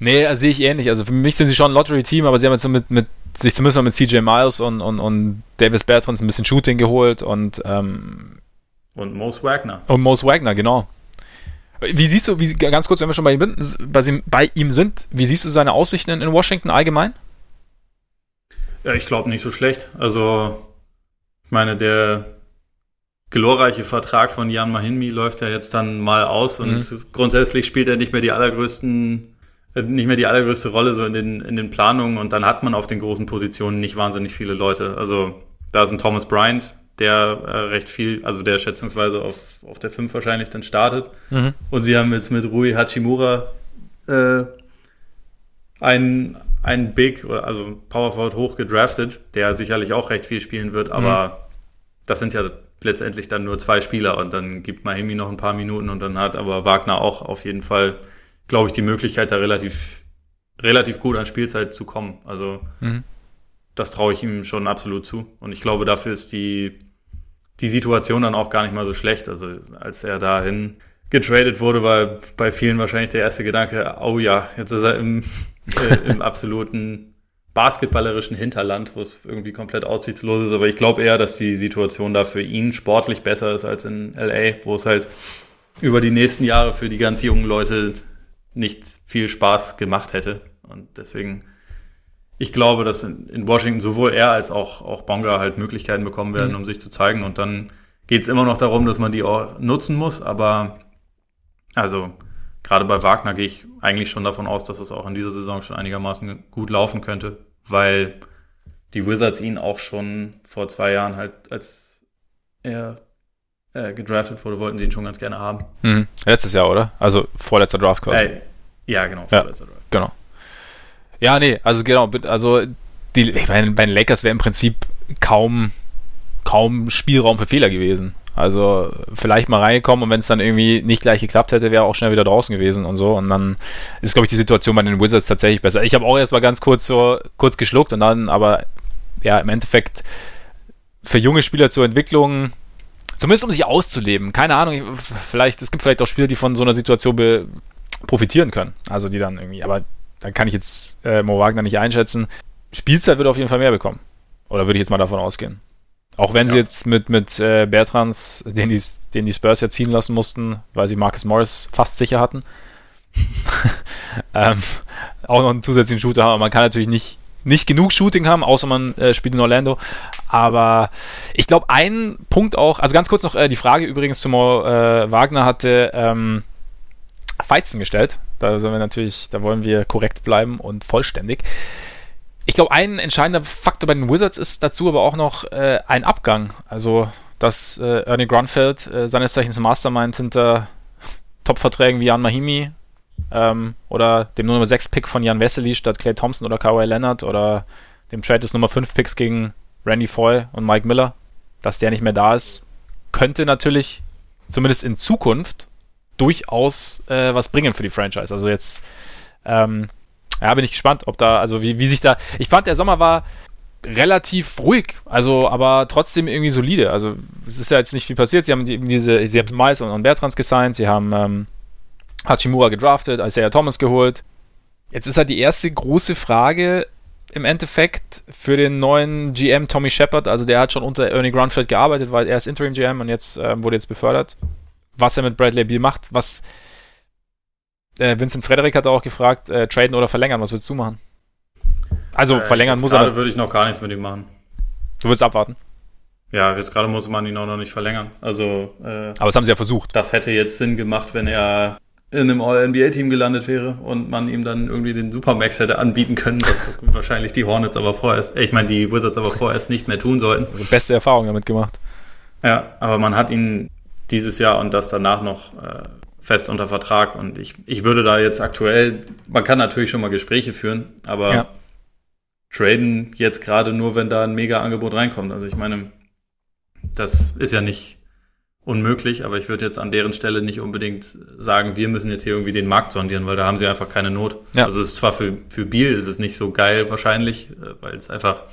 Speaker 1: Nee, also sehe ich ähnlich. Also für mich sind sie schon ein Lottery-Team, aber sie haben jetzt so mit, mit sich zumindest mal mit CJ Miles und, und, und Davis Bertrands ein bisschen Shooting geholt und ähm,
Speaker 2: Und Mose Wagner.
Speaker 1: Und Mose Wagner, genau. Wie siehst du, wie, ganz kurz, wenn wir schon bei ihm, bei, bei ihm sind, wie siehst du seine Aussichten in Washington allgemein?
Speaker 2: Ja, ich glaube nicht so schlecht. Also, ich meine, der glorreiche Vertrag von Jan Mahinmi läuft ja jetzt dann mal aus und mhm. grundsätzlich spielt er nicht mehr die allergrößten, äh, nicht mehr die allergrößte Rolle so in den, in den Planungen und dann hat man auf den großen Positionen nicht wahnsinnig viele Leute. Also, da ist ein Thomas Bryant, der äh, recht viel, also der schätzungsweise auf, auf der 5 wahrscheinlich dann startet. Mhm. Und sie haben jetzt mit Rui Hachimura äh, einen, einen Big, also Power Forward hoch gedraftet, der sicherlich auch recht viel spielen wird, aber mhm. das sind ja letztendlich dann nur zwei Spieler und dann gibt Mahimi noch ein paar Minuten und dann hat aber Wagner auch auf jeden Fall, glaube ich, die Möglichkeit, da relativ, relativ gut an Spielzeit zu kommen. Also mhm. das traue ich ihm schon absolut zu. Und ich glaube, dafür ist die die Situation dann auch gar nicht mal so schlecht. Also als er dahin getradet wurde, war bei vielen wahrscheinlich der erste Gedanke, oh ja, jetzt ist er im, äh, im absoluten basketballerischen Hinterland, wo es irgendwie komplett aussichtslos ist. Aber ich glaube eher, dass die Situation da für ihn sportlich besser ist als in LA, wo es halt über die nächsten Jahre für die ganz jungen Leute nicht viel Spaß gemacht hätte. Und deswegen ich glaube, dass in, in, Washington sowohl er als auch, auch Bonga halt Möglichkeiten bekommen werden, mhm. um sich zu zeigen. Und dann geht es immer noch darum, dass man die auch nutzen muss. Aber also gerade bei Wagner gehe ich eigentlich schon davon aus, dass es auch in dieser Saison schon einigermaßen gut laufen könnte, weil die Wizards ihn auch schon vor zwei Jahren halt, als er äh, gedraftet wurde, wollten sie ihn schon ganz gerne haben.
Speaker 1: Mhm. Letztes Jahr, oder? Also vorletzter Draft quasi.
Speaker 2: Äh, ja, genau, vorletzter
Speaker 1: ja, Draft. Genau. Ja, nee, also genau, also die, ich meine, bei den Lakers wäre im Prinzip kaum, kaum Spielraum für Fehler gewesen. Also vielleicht mal reingekommen und wenn es dann irgendwie nicht gleich geklappt hätte, wäre auch schnell wieder draußen gewesen und so. Und dann ist, glaube ich, die Situation bei den Wizards tatsächlich besser. Ich habe auch erst mal ganz kurz so kurz geschluckt und dann, aber ja, im Endeffekt für junge Spieler zur Entwicklung, zumindest um sich auszuleben, keine Ahnung, vielleicht, es gibt vielleicht auch Spieler, die von so einer Situation profitieren können. Also die dann irgendwie, aber dann kann ich jetzt äh, Mo Wagner nicht einschätzen. Spielzeit wird auf jeden Fall mehr bekommen. Oder würde ich jetzt mal davon ausgehen. Auch wenn ja. sie jetzt mit, mit äh, Bertrands, den die, den die Spurs ja ziehen lassen mussten, weil sie Marcus Morris fast sicher hatten, ähm, auch noch einen zusätzlichen Shooter haben. Man kann natürlich nicht, nicht genug Shooting haben, außer man äh, spielt in Orlando. Aber ich glaube, ein Punkt auch, also ganz kurz noch äh, die Frage übrigens zu Mo äh, Wagner hatte ähm, Weizen gestellt. Da sind wir natürlich, da wollen wir korrekt bleiben und vollständig. Ich glaube, ein entscheidender Faktor bei den Wizards ist dazu aber auch noch äh, ein Abgang. Also, dass äh, Ernie Grunfeld, äh, seines Zeichens Mastermind hinter Top-Verträgen wie Jan Mahimi ähm, oder dem Nummer 6 Pick von Jan Wesley statt Clay Thompson oder Kawhi Leonard oder dem Trade des Nummer 5 Picks gegen Randy Foy und Mike Miller, dass der nicht mehr da ist, könnte natürlich zumindest in Zukunft durchaus äh, was bringen für die Franchise. Also jetzt, ähm, ja, bin ich gespannt, ob da, also wie, wie sich da. Ich fand, der Sommer war relativ ruhig, also aber trotzdem irgendwie solide. Also es ist ja jetzt nicht viel passiert. Sie haben die, diese, sie haben Miles und, und Bertrands gesigned, sie haben ähm, Hachimura gedraftet, Isaiah Thomas geholt. Jetzt ist halt die erste große Frage im Endeffekt für den neuen GM Tommy Shepard. Also der hat schon unter Ernie Grunfeld gearbeitet, weil er ist Interim GM und jetzt ähm, wurde jetzt befördert was er mit Bradley Beal macht. Was äh, Vincent Frederick hat auch gefragt, äh, traden oder verlängern, was willst du machen? Also äh, verlängern muss er.
Speaker 2: Gerade würde ich noch gar nichts mit ihm machen.
Speaker 1: Du würdest abwarten?
Speaker 2: Ja, jetzt gerade muss man ihn auch noch nicht verlängern. Also,
Speaker 1: äh, Aber das haben sie ja versucht.
Speaker 2: Das hätte jetzt Sinn gemacht, wenn er in einem All-NBA-Team gelandet wäre und man ihm dann irgendwie den Supermax hätte anbieten können, was wahrscheinlich die Hornets aber vorerst, ich meine, die Wizards aber vorerst nicht mehr tun sollten.
Speaker 1: Also beste Erfahrung damit gemacht.
Speaker 2: Ja, aber man hat ihn dieses Jahr und das danach noch äh, fest unter Vertrag. Und ich, ich würde da jetzt aktuell, man kann natürlich schon mal Gespräche führen, aber ja. traden jetzt gerade nur, wenn da ein Mega-Angebot reinkommt. Also ich meine, das ist ja nicht unmöglich, aber ich würde jetzt an deren Stelle nicht unbedingt sagen, wir müssen jetzt hier irgendwie den Markt sondieren, weil da haben sie einfach keine Not. Ja. Also es ist zwar für, für Biel ist es nicht so geil wahrscheinlich, äh, weil es einfach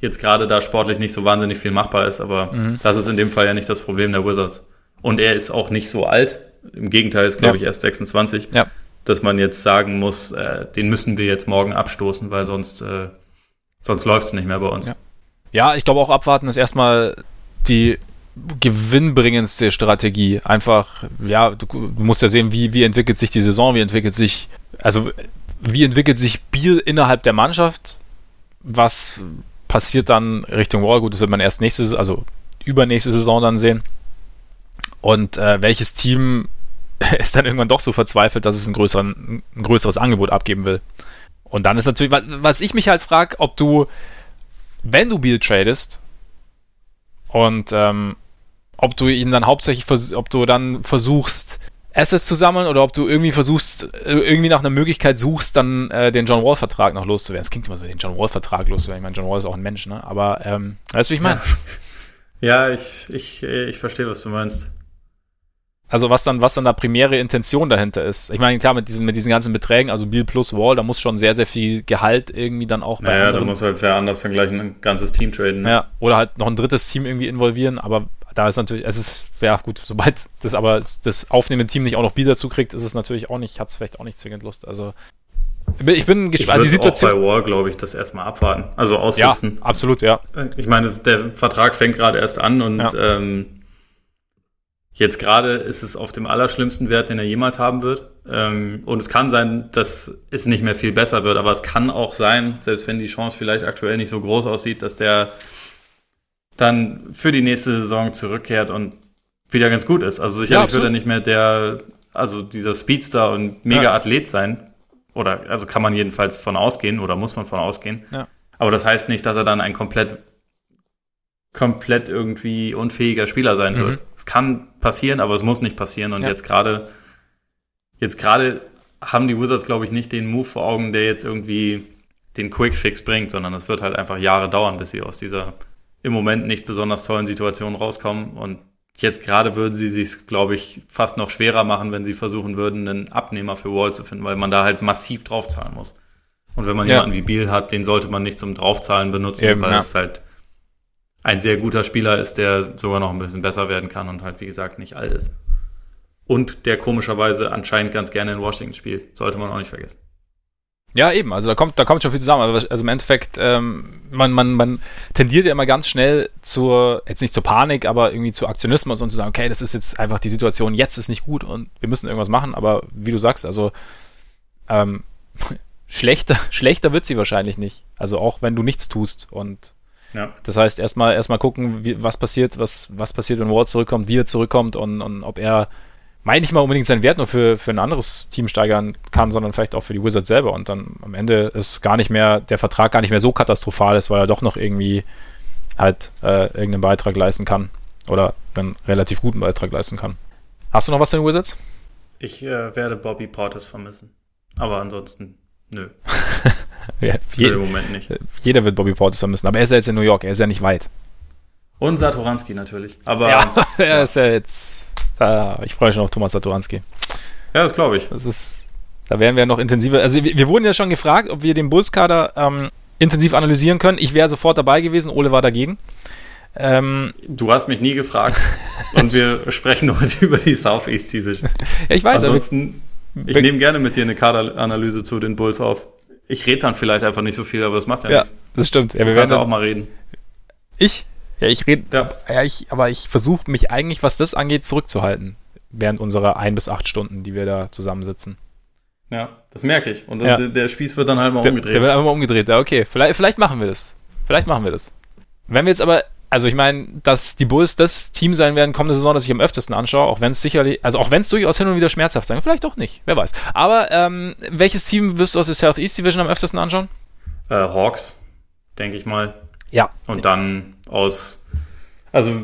Speaker 2: jetzt gerade da sportlich nicht so wahnsinnig viel machbar ist, aber mhm. das ist in dem Fall ja nicht das Problem der Wizards. Und er ist auch nicht so alt. Im Gegenteil, ist glaube ja. ich erst 26. Ja. Dass man jetzt sagen muss, äh, den müssen wir jetzt morgen abstoßen, weil sonst, äh, sonst läuft es nicht mehr bei uns.
Speaker 1: Ja, ja ich glaube auch abwarten ist erstmal die gewinnbringendste Strategie. Einfach, ja, du, du, musst ja sehen, wie, wie entwickelt sich die Saison, wie entwickelt sich, also wie entwickelt sich Biel innerhalb der Mannschaft, was passiert dann Richtung Wall, gut, das wird man erst nächste, also übernächste Saison dann sehen. Und äh, welches Team ist dann irgendwann doch so verzweifelt, dass es ein, größeren, ein größeres Angebot abgeben will. Und dann ist natürlich, was ich mich halt frage, ob du, wenn du Biel tradest und ähm, ob du ihn dann hauptsächlich, ob du dann versuchst, Assets zu sammeln oder ob du irgendwie versuchst, äh, irgendwie nach einer Möglichkeit suchst, dann äh, den John Wall-Vertrag noch loszuwerden. Es klingt immer so, den John Wall-Vertrag loszuwerden. Ich meine, John Wall ist auch ein Mensch, ne? Aber ähm, weißt du, wie ich meine?
Speaker 2: Ja, ja ich, ich, ich verstehe, was du meinst.
Speaker 1: Also was dann, was dann da primäre Intention dahinter ist. Ich meine, klar, mit diesen, mit diesen ganzen Beträgen, also Bill plus Wall, da muss schon sehr, sehr viel Gehalt irgendwie dann auch
Speaker 2: bei Naja, da muss halt wer anders dann gleich ein ganzes Team traden.
Speaker 1: Ne? Ja, oder halt noch ein drittes Team irgendwie involvieren, aber da ist natürlich, es ist, ja gut, sobald das aber das aufnehmende Team nicht auch noch Biel dazu kriegt, ist es natürlich auch nicht, hat es vielleicht auch nicht zwingend Lust. Also ich bin gespannt.
Speaker 2: Die Situation. Auch bei Wall, glaube ich, das erstmal abwarten. Also aussitzen.
Speaker 1: Ja, absolut, ja.
Speaker 2: Ich meine, der Vertrag fängt gerade erst an und ja. ähm, Jetzt gerade ist es auf dem allerschlimmsten Wert, den er jemals haben wird. Ähm, und es kann sein, dass es nicht mehr viel besser wird, aber es kann auch sein, selbst wenn die Chance vielleicht aktuell nicht so groß aussieht, dass der dann für die nächste Saison zurückkehrt und wieder ganz gut ist. Also sicherlich ja, wird er nicht mehr der, also dieser Speedster und Mega-Athlet sein. Oder also kann man jedenfalls von ausgehen oder muss man von ausgehen. Ja. Aber das heißt nicht, dass er dann ein komplett komplett irgendwie unfähiger Spieler sein mhm. wird. Es kann passieren, aber es muss nicht passieren. Und ja. jetzt gerade, jetzt gerade haben die Wizards, glaube ich, nicht den Move vor Augen, der jetzt irgendwie den Quick Fix bringt, sondern es wird halt einfach Jahre dauern, bis sie aus dieser im Moment nicht besonders tollen Situation rauskommen. Und jetzt gerade würden sie sich, glaube ich, fast noch schwerer machen, wenn sie versuchen würden, einen Abnehmer für Wall zu finden, weil man da halt massiv draufzahlen muss. Und wenn man ja. jemanden wie Biel hat, den sollte man nicht zum Draufzahlen benutzen, Eben, weil ja. es halt ein sehr guter Spieler ist, der sogar noch ein bisschen besser werden kann und halt, wie gesagt, nicht alt ist. Und der komischerweise anscheinend ganz gerne in Washington spielt. Sollte man auch nicht vergessen.
Speaker 1: Ja, eben, also da kommt, da kommt schon viel zusammen. Also im Endeffekt, ähm, man, man, man tendiert ja immer ganz schnell zur, jetzt nicht zur Panik, aber irgendwie zu Aktionismus und zu sagen, okay, das ist jetzt einfach die Situation, jetzt ist nicht gut und wir müssen irgendwas machen, aber wie du sagst, also ähm, schlechter, schlechter wird sie wahrscheinlich nicht. Also auch wenn du nichts tust und ja. Das heißt, erstmal erstmal gucken, wie, was passiert, was, was passiert, wenn Ward zurückkommt, wie er zurückkommt und, und ob er, meine ich mal unbedingt seinen Wert nur für, für ein anderes Team steigern kann, sondern vielleicht auch für die Wizards selber. Und dann am Ende ist gar nicht mehr, der Vertrag gar nicht mehr so katastrophal ist, weil er doch noch irgendwie halt äh, irgendeinen Beitrag leisten kann. Oder einen relativ guten Beitrag leisten kann. Hast du noch was in den Wizards?
Speaker 2: Ich äh, werde Bobby Portis vermissen. Aber ansonsten, nö.
Speaker 1: ja, je, Im Moment nicht. Jeder wird Bobby Portis vermissen, aber er ist ja jetzt in New York, er ist ja nicht weit.
Speaker 2: Und Satoranski natürlich. Aber
Speaker 1: ja, er ist ja jetzt. Da, ich freue mich schon auf Thomas Satoranski.
Speaker 2: Ja, das glaube ich.
Speaker 1: Das ist, da werden wir noch intensiver. Also wir, wir wurden ja schon gefragt, ob wir den Bulls-Kader ähm, intensiv analysieren können. Ich wäre sofort dabei gewesen, Ole war dagegen.
Speaker 2: Ähm, du hast mich nie gefragt und wir sprechen heute über die Southeast Division.
Speaker 1: ja, ich weiß.
Speaker 2: Ansonsten, ich nehme gerne mit dir eine Kaderanalyse zu den Bulls auf. Ich rede dann vielleicht einfach nicht so viel, aber das macht ja, ja nichts.
Speaker 1: Das stimmt.
Speaker 2: Ja, wir werden auch mal reden.
Speaker 1: Ich? Ja, ich rede. Ja. ja, ich, aber ich versuche mich eigentlich, was das angeht, zurückzuhalten. Während unserer ein bis acht Stunden, die wir da zusammensitzen.
Speaker 2: Ja, das merke ich. Und ja. der, der, Spieß wird dann halt mal
Speaker 1: der,
Speaker 2: umgedreht.
Speaker 1: Der wird einfach mal umgedreht. Ja, okay. Vielleicht, vielleicht machen wir das. Vielleicht machen wir das. Wenn wir jetzt aber also ich meine, dass die Bulls das Team sein werden kommende Saison, das ich am öftesten anschaue, auch wenn es sicherlich, also auch wenn es durchaus hin und wieder schmerzhaft sein, vielleicht auch nicht, wer weiß. Aber ähm, welches Team wirst du aus der Southeast Division am öftesten anschauen?
Speaker 2: Äh, Hawks, denke ich mal.
Speaker 1: Ja.
Speaker 2: Und dann aus, also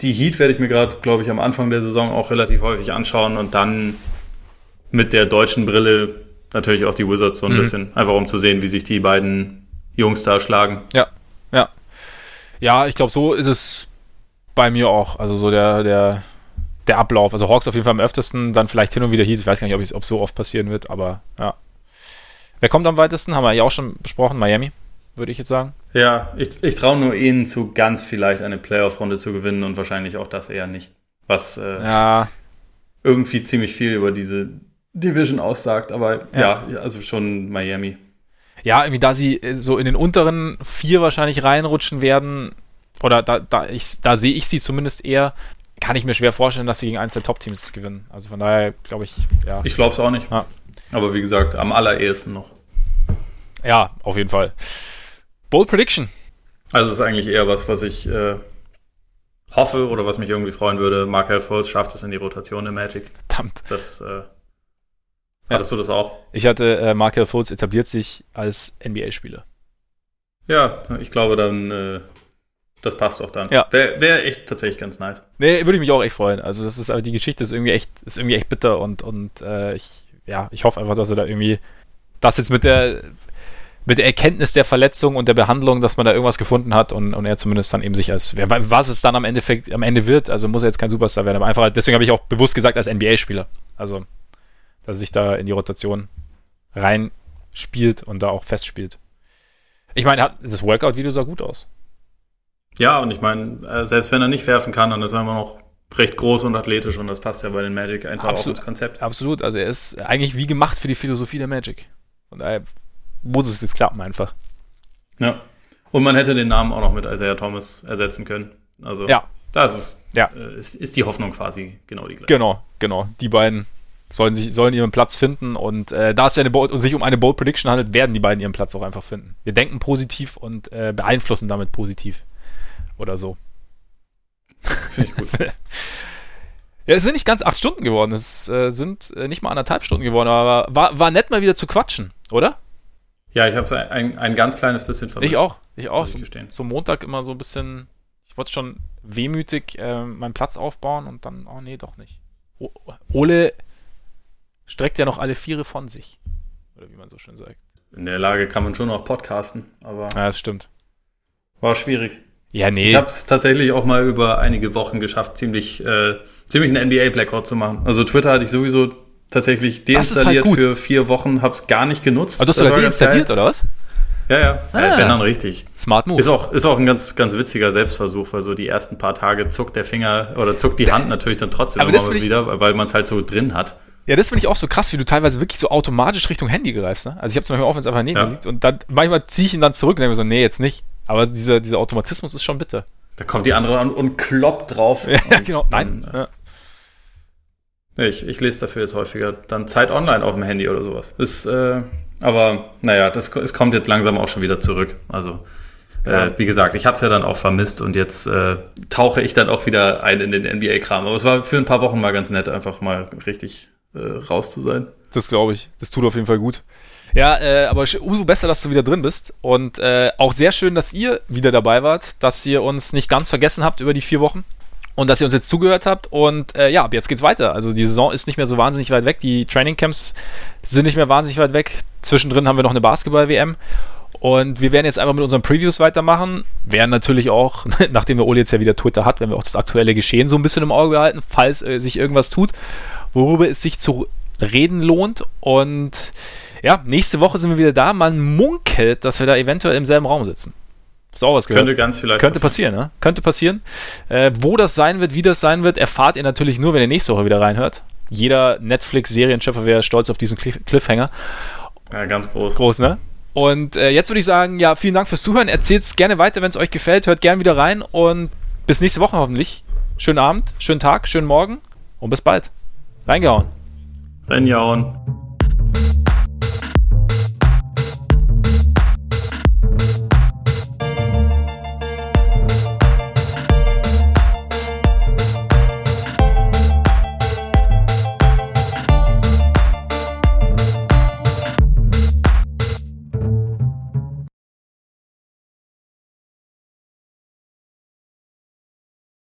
Speaker 2: die Heat werde ich mir gerade, glaube ich, am Anfang der Saison auch relativ häufig anschauen und dann mit der deutschen Brille natürlich auch die Wizards so ein mhm. bisschen, einfach um zu sehen, wie sich die beiden Jungs da schlagen.
Speaker 1: Ja, ja. Ja, ich glaube, so ist es bei mir auch. Also so der, der, der Ablauf. Also Hawks auf jeden Fall am öftesten, dann vielleicht hin und wieder Heat. Ich weiß gar nicht, ob es so oft passieren wird, aber ja. Wer kommt am weitesten? Haben wir ja auch schon besprochen. Miami, würde ich jetzt sagen.
Speaker 2: Ja, ich, ich traue nur ihnen zu, ganz vielleicht eine Playoff-Runde zu gewinnen und wahrscheinlich auch das eher nicht. Was äh,
Speaker 1: ja.
Speaker 2: irgendwie ziemlich viel über diese Division aussagt. Aber ja, ja also schon Miami
Speaker 1: ja, irgendwie da sie äh, so in den unteren vier wahrscheinlich reinrutschen werden, oder da, da, ich, da sehe ich sie zumindest eher, kann ich mir schwer vorstellen, dass sie gegen eins der Top-Teams gewinnen. Also von daher glaube ich, ja.
Speaker 2: Ich glaube es auch nicht. Ja. Aber wie gesagt, am allerersten noch.
Speaker 1: Ja, auf jeden Fall. Bold Prediction.
Speaker 2: Also es ist eigentlich eher was, was ich äh, hoffe oder was mich irgendwie freuen würde. Markel Fultz schafft es in die Rotation im Magic.
Speaker 1: Verdammt.
Speaker 2: Das äh, hattest du das auch?
Speaker 1: Ich hatte äh, Markel Fultz etabliert sich als NBA-Spieler.
Speaker 2: Ja, ich glaube dann, äh, das passt auch dann.
Speaker 1: Ja.
Speaker 2: Wäre wär echt tatsächlich ganz nice.
Speaker 1: Nee, würde ich mich auch echt freuen. Also das ist, aber die Geschichte ist irgendwie echt, ist irgendwie echt bitter und, und äh, ich, ja, ich hoffe einfach, dass er da irgendwie das jetzt mit der mit der Erkenntnis der Verletzung und der Behandlung, dass man da irgendwas gefunden hat und, und er zumindest dann eben sich als, was es dann am Endeffekt am Ende wird, also muss er jetzt kein Superstar werden, aber einfach, deswegen habe ich auch bewusst gesagt, als NBA-Spieler. Also, dass er sich da in die Rotation reinspielt und da auch festspielt. Ich meine, das Workout-Video sah gut aus.
Speaker 2: Ja, und ich meine, äh, selbst wenn er nicht werfen kann, dann ist er immer noch recht groß und athletisch und das passt ja bei den Magic einfach
Speaker 1: absolut,
Speaker 2: auch ins Konzept.
Speaker 1: Absolut, also er ist eigentlich wie gemacht für die Philosophie der Magic. Und daher muss es jetzt klappen einfach.
Speaker 2: Ja. Und man hätte den Namen auch noch mit Isaiah Thomas ersetzen können. Also
Speaker 1: ja.
Speaker 2: das ist,
Speaker 1: ja.
Speaker 2: Äh, ist, ist die Hoffnung quasi genau die
Speaker 1: gleiche. Genau, genau. Die beiden sollen, sich, sollen ihren Platz finden und äh, da es ja eine Bold, sich um eine Bold Prediction handelt, werden die beiden ihren Platz auch einfach finden. Wir denken positiv und äh, beeinflussen damit positiv. Oder so.
Speaker 2: Finde ich gut.
Speaker 1: ja, es sind nicht ganz acht Stunden geworden, es äh, sind äh, nicht mal anderthalb Stunden geworden, aber war, war nett mal wieder zu quatschen, oder?
Speaker 2: Ja, ich habe es ein, ein ganz kleines bisschen
Speaker 1: vermisst. Ich auch, ich auch. So, so, Montag immer so ein bisschen, ich wollte schon wehmütig äh, meinen Platz aufbauen und dann, oh nee, doch nicht. O Ole streckt ja noch alle Viere von sich. Oder wie man so schön sagt.
Speaker 2: In der Lage kann man schon noch podcasten, aber.
Speaker 1: Ja, das stimmt.
Speaker 2: War schwierig.
Speaker 1: Ja, nee.
Speaker 2: Ich habe es tatsächlich auch mal über einige Wochen geschafft, ziemlich, äh, ziemlich einen NBA-Blackout zu machen. Also Twitter hatte ich sowieso tatsächlich halt deinstalliert halt für vier Wochen, hab's gar nicht genutzt.
Speaker 1: Aber du hast sogar deinstalliert, oder was?
Speaker 2: Ja, ja. Ah. Ja, wenn dann richtig.
Speaker 1: Smart Move.
Speaker 2: Ist auch, ist auch ein ganz, ganz witziger Selbstversuch, weil so die ersten paar Tage zuckt der Finger oder zuckt die Hand natürlich dann trotzdem
Speaker 1: immer
Speaker 2: wieder, weil man es halt so drin hat.
Speaker 1: Ja, das finde ich auch so krass, wie du teilweise wirklich so automatisch Richtung Handy greifst. Ne? Also ich habe zum Beispiel auch, wenn es einfach neben ja. liegt und dann manchmal ziehe ich ihn dann zurück und denke mir so, nee, jetzt nicht. Aber dieser, dieser Automatismus ist schon bitter.
Speaker 2: Da kommt die andere an und kloppt drauf.
Speaker 1: ja, genau. Nein. Dann, ja.
Speaker 2: Ich, ich lese dafür jetzt häufiger dann Zeit online auf dem Handy oder sowas. Ist, äh, aber naja, das, es kommt jetzt langsam auch schon wieder zurück. Also äh, wie gesagt, ich habe es ja dann auch vermisst und jetzt äh, tauche ich dann auch wieder ein in den NBA-Kram. Aber es war für ein paar Wochen mal ganz nett, einfach mal richtig äh, raus zu sein.
Speaker 1: Das glaube ich. Das tut auf jeden Fall gut. Ja, äh, aber umso besser, dass du wieder drin bist. Und äh, auch sehr schön, dass ihr wieder dabei wart, dass ihr uns nicht ganz vergessen habt über die vier Wochen und dass ihr uns jetzt zugehört habt. Und äh, ja, jetzt geht's weiter. Also die Saison ist nicht mehr so wahnsinnig weit weg. Die Trainingcamps sind nicht mehr wahnsinnig weit weg. Zwischendrin haben wir noch eine Basketball-WM. Und wir werden jetzt einfach mit unseren Previews weitermachen. Werden natürlich auch, nachdem der Oli jetzt ja wieder Twitter hat, werden wir auch das aktuelle Geschehen so ein bisschen im Auge behalten, falls äh, sich irgendwas tut, worüber es sich zu reden lohnt. Und ja, nächste Woche sind wir wieder da. Man munkelt, dass wir da eventuell im selben Raum sitzen.
Speaker 2: Du auch was gehört? Könnte ganz vielleicht
Speaker 1: Könnte passieren, ne? Könnte passieren. Äh, wo das sein wird, wie das sein wird, erfahrt ihr natürlich nur, wenn ihr nächste Woche wieder reinhört. Jeder Netflix-Serienschöpfer wäre stolz auf diesen Cliffhanger.
Speaker 2: Ja, ganz groß.
Speaker 1: Groß, ne? Und äh, jetzt würde ich sagen, ja, vielen Dank fürs Zuhören. Erzählt es gerne weiter, wenn es euch gefällt. Hört gerne wieder rein und bis nächste Woche hoffentlich. Schönen Abend, schönen Tag, schönen Morgen und bis bald. Reingehauen.
Speaker 2: Reingehauen.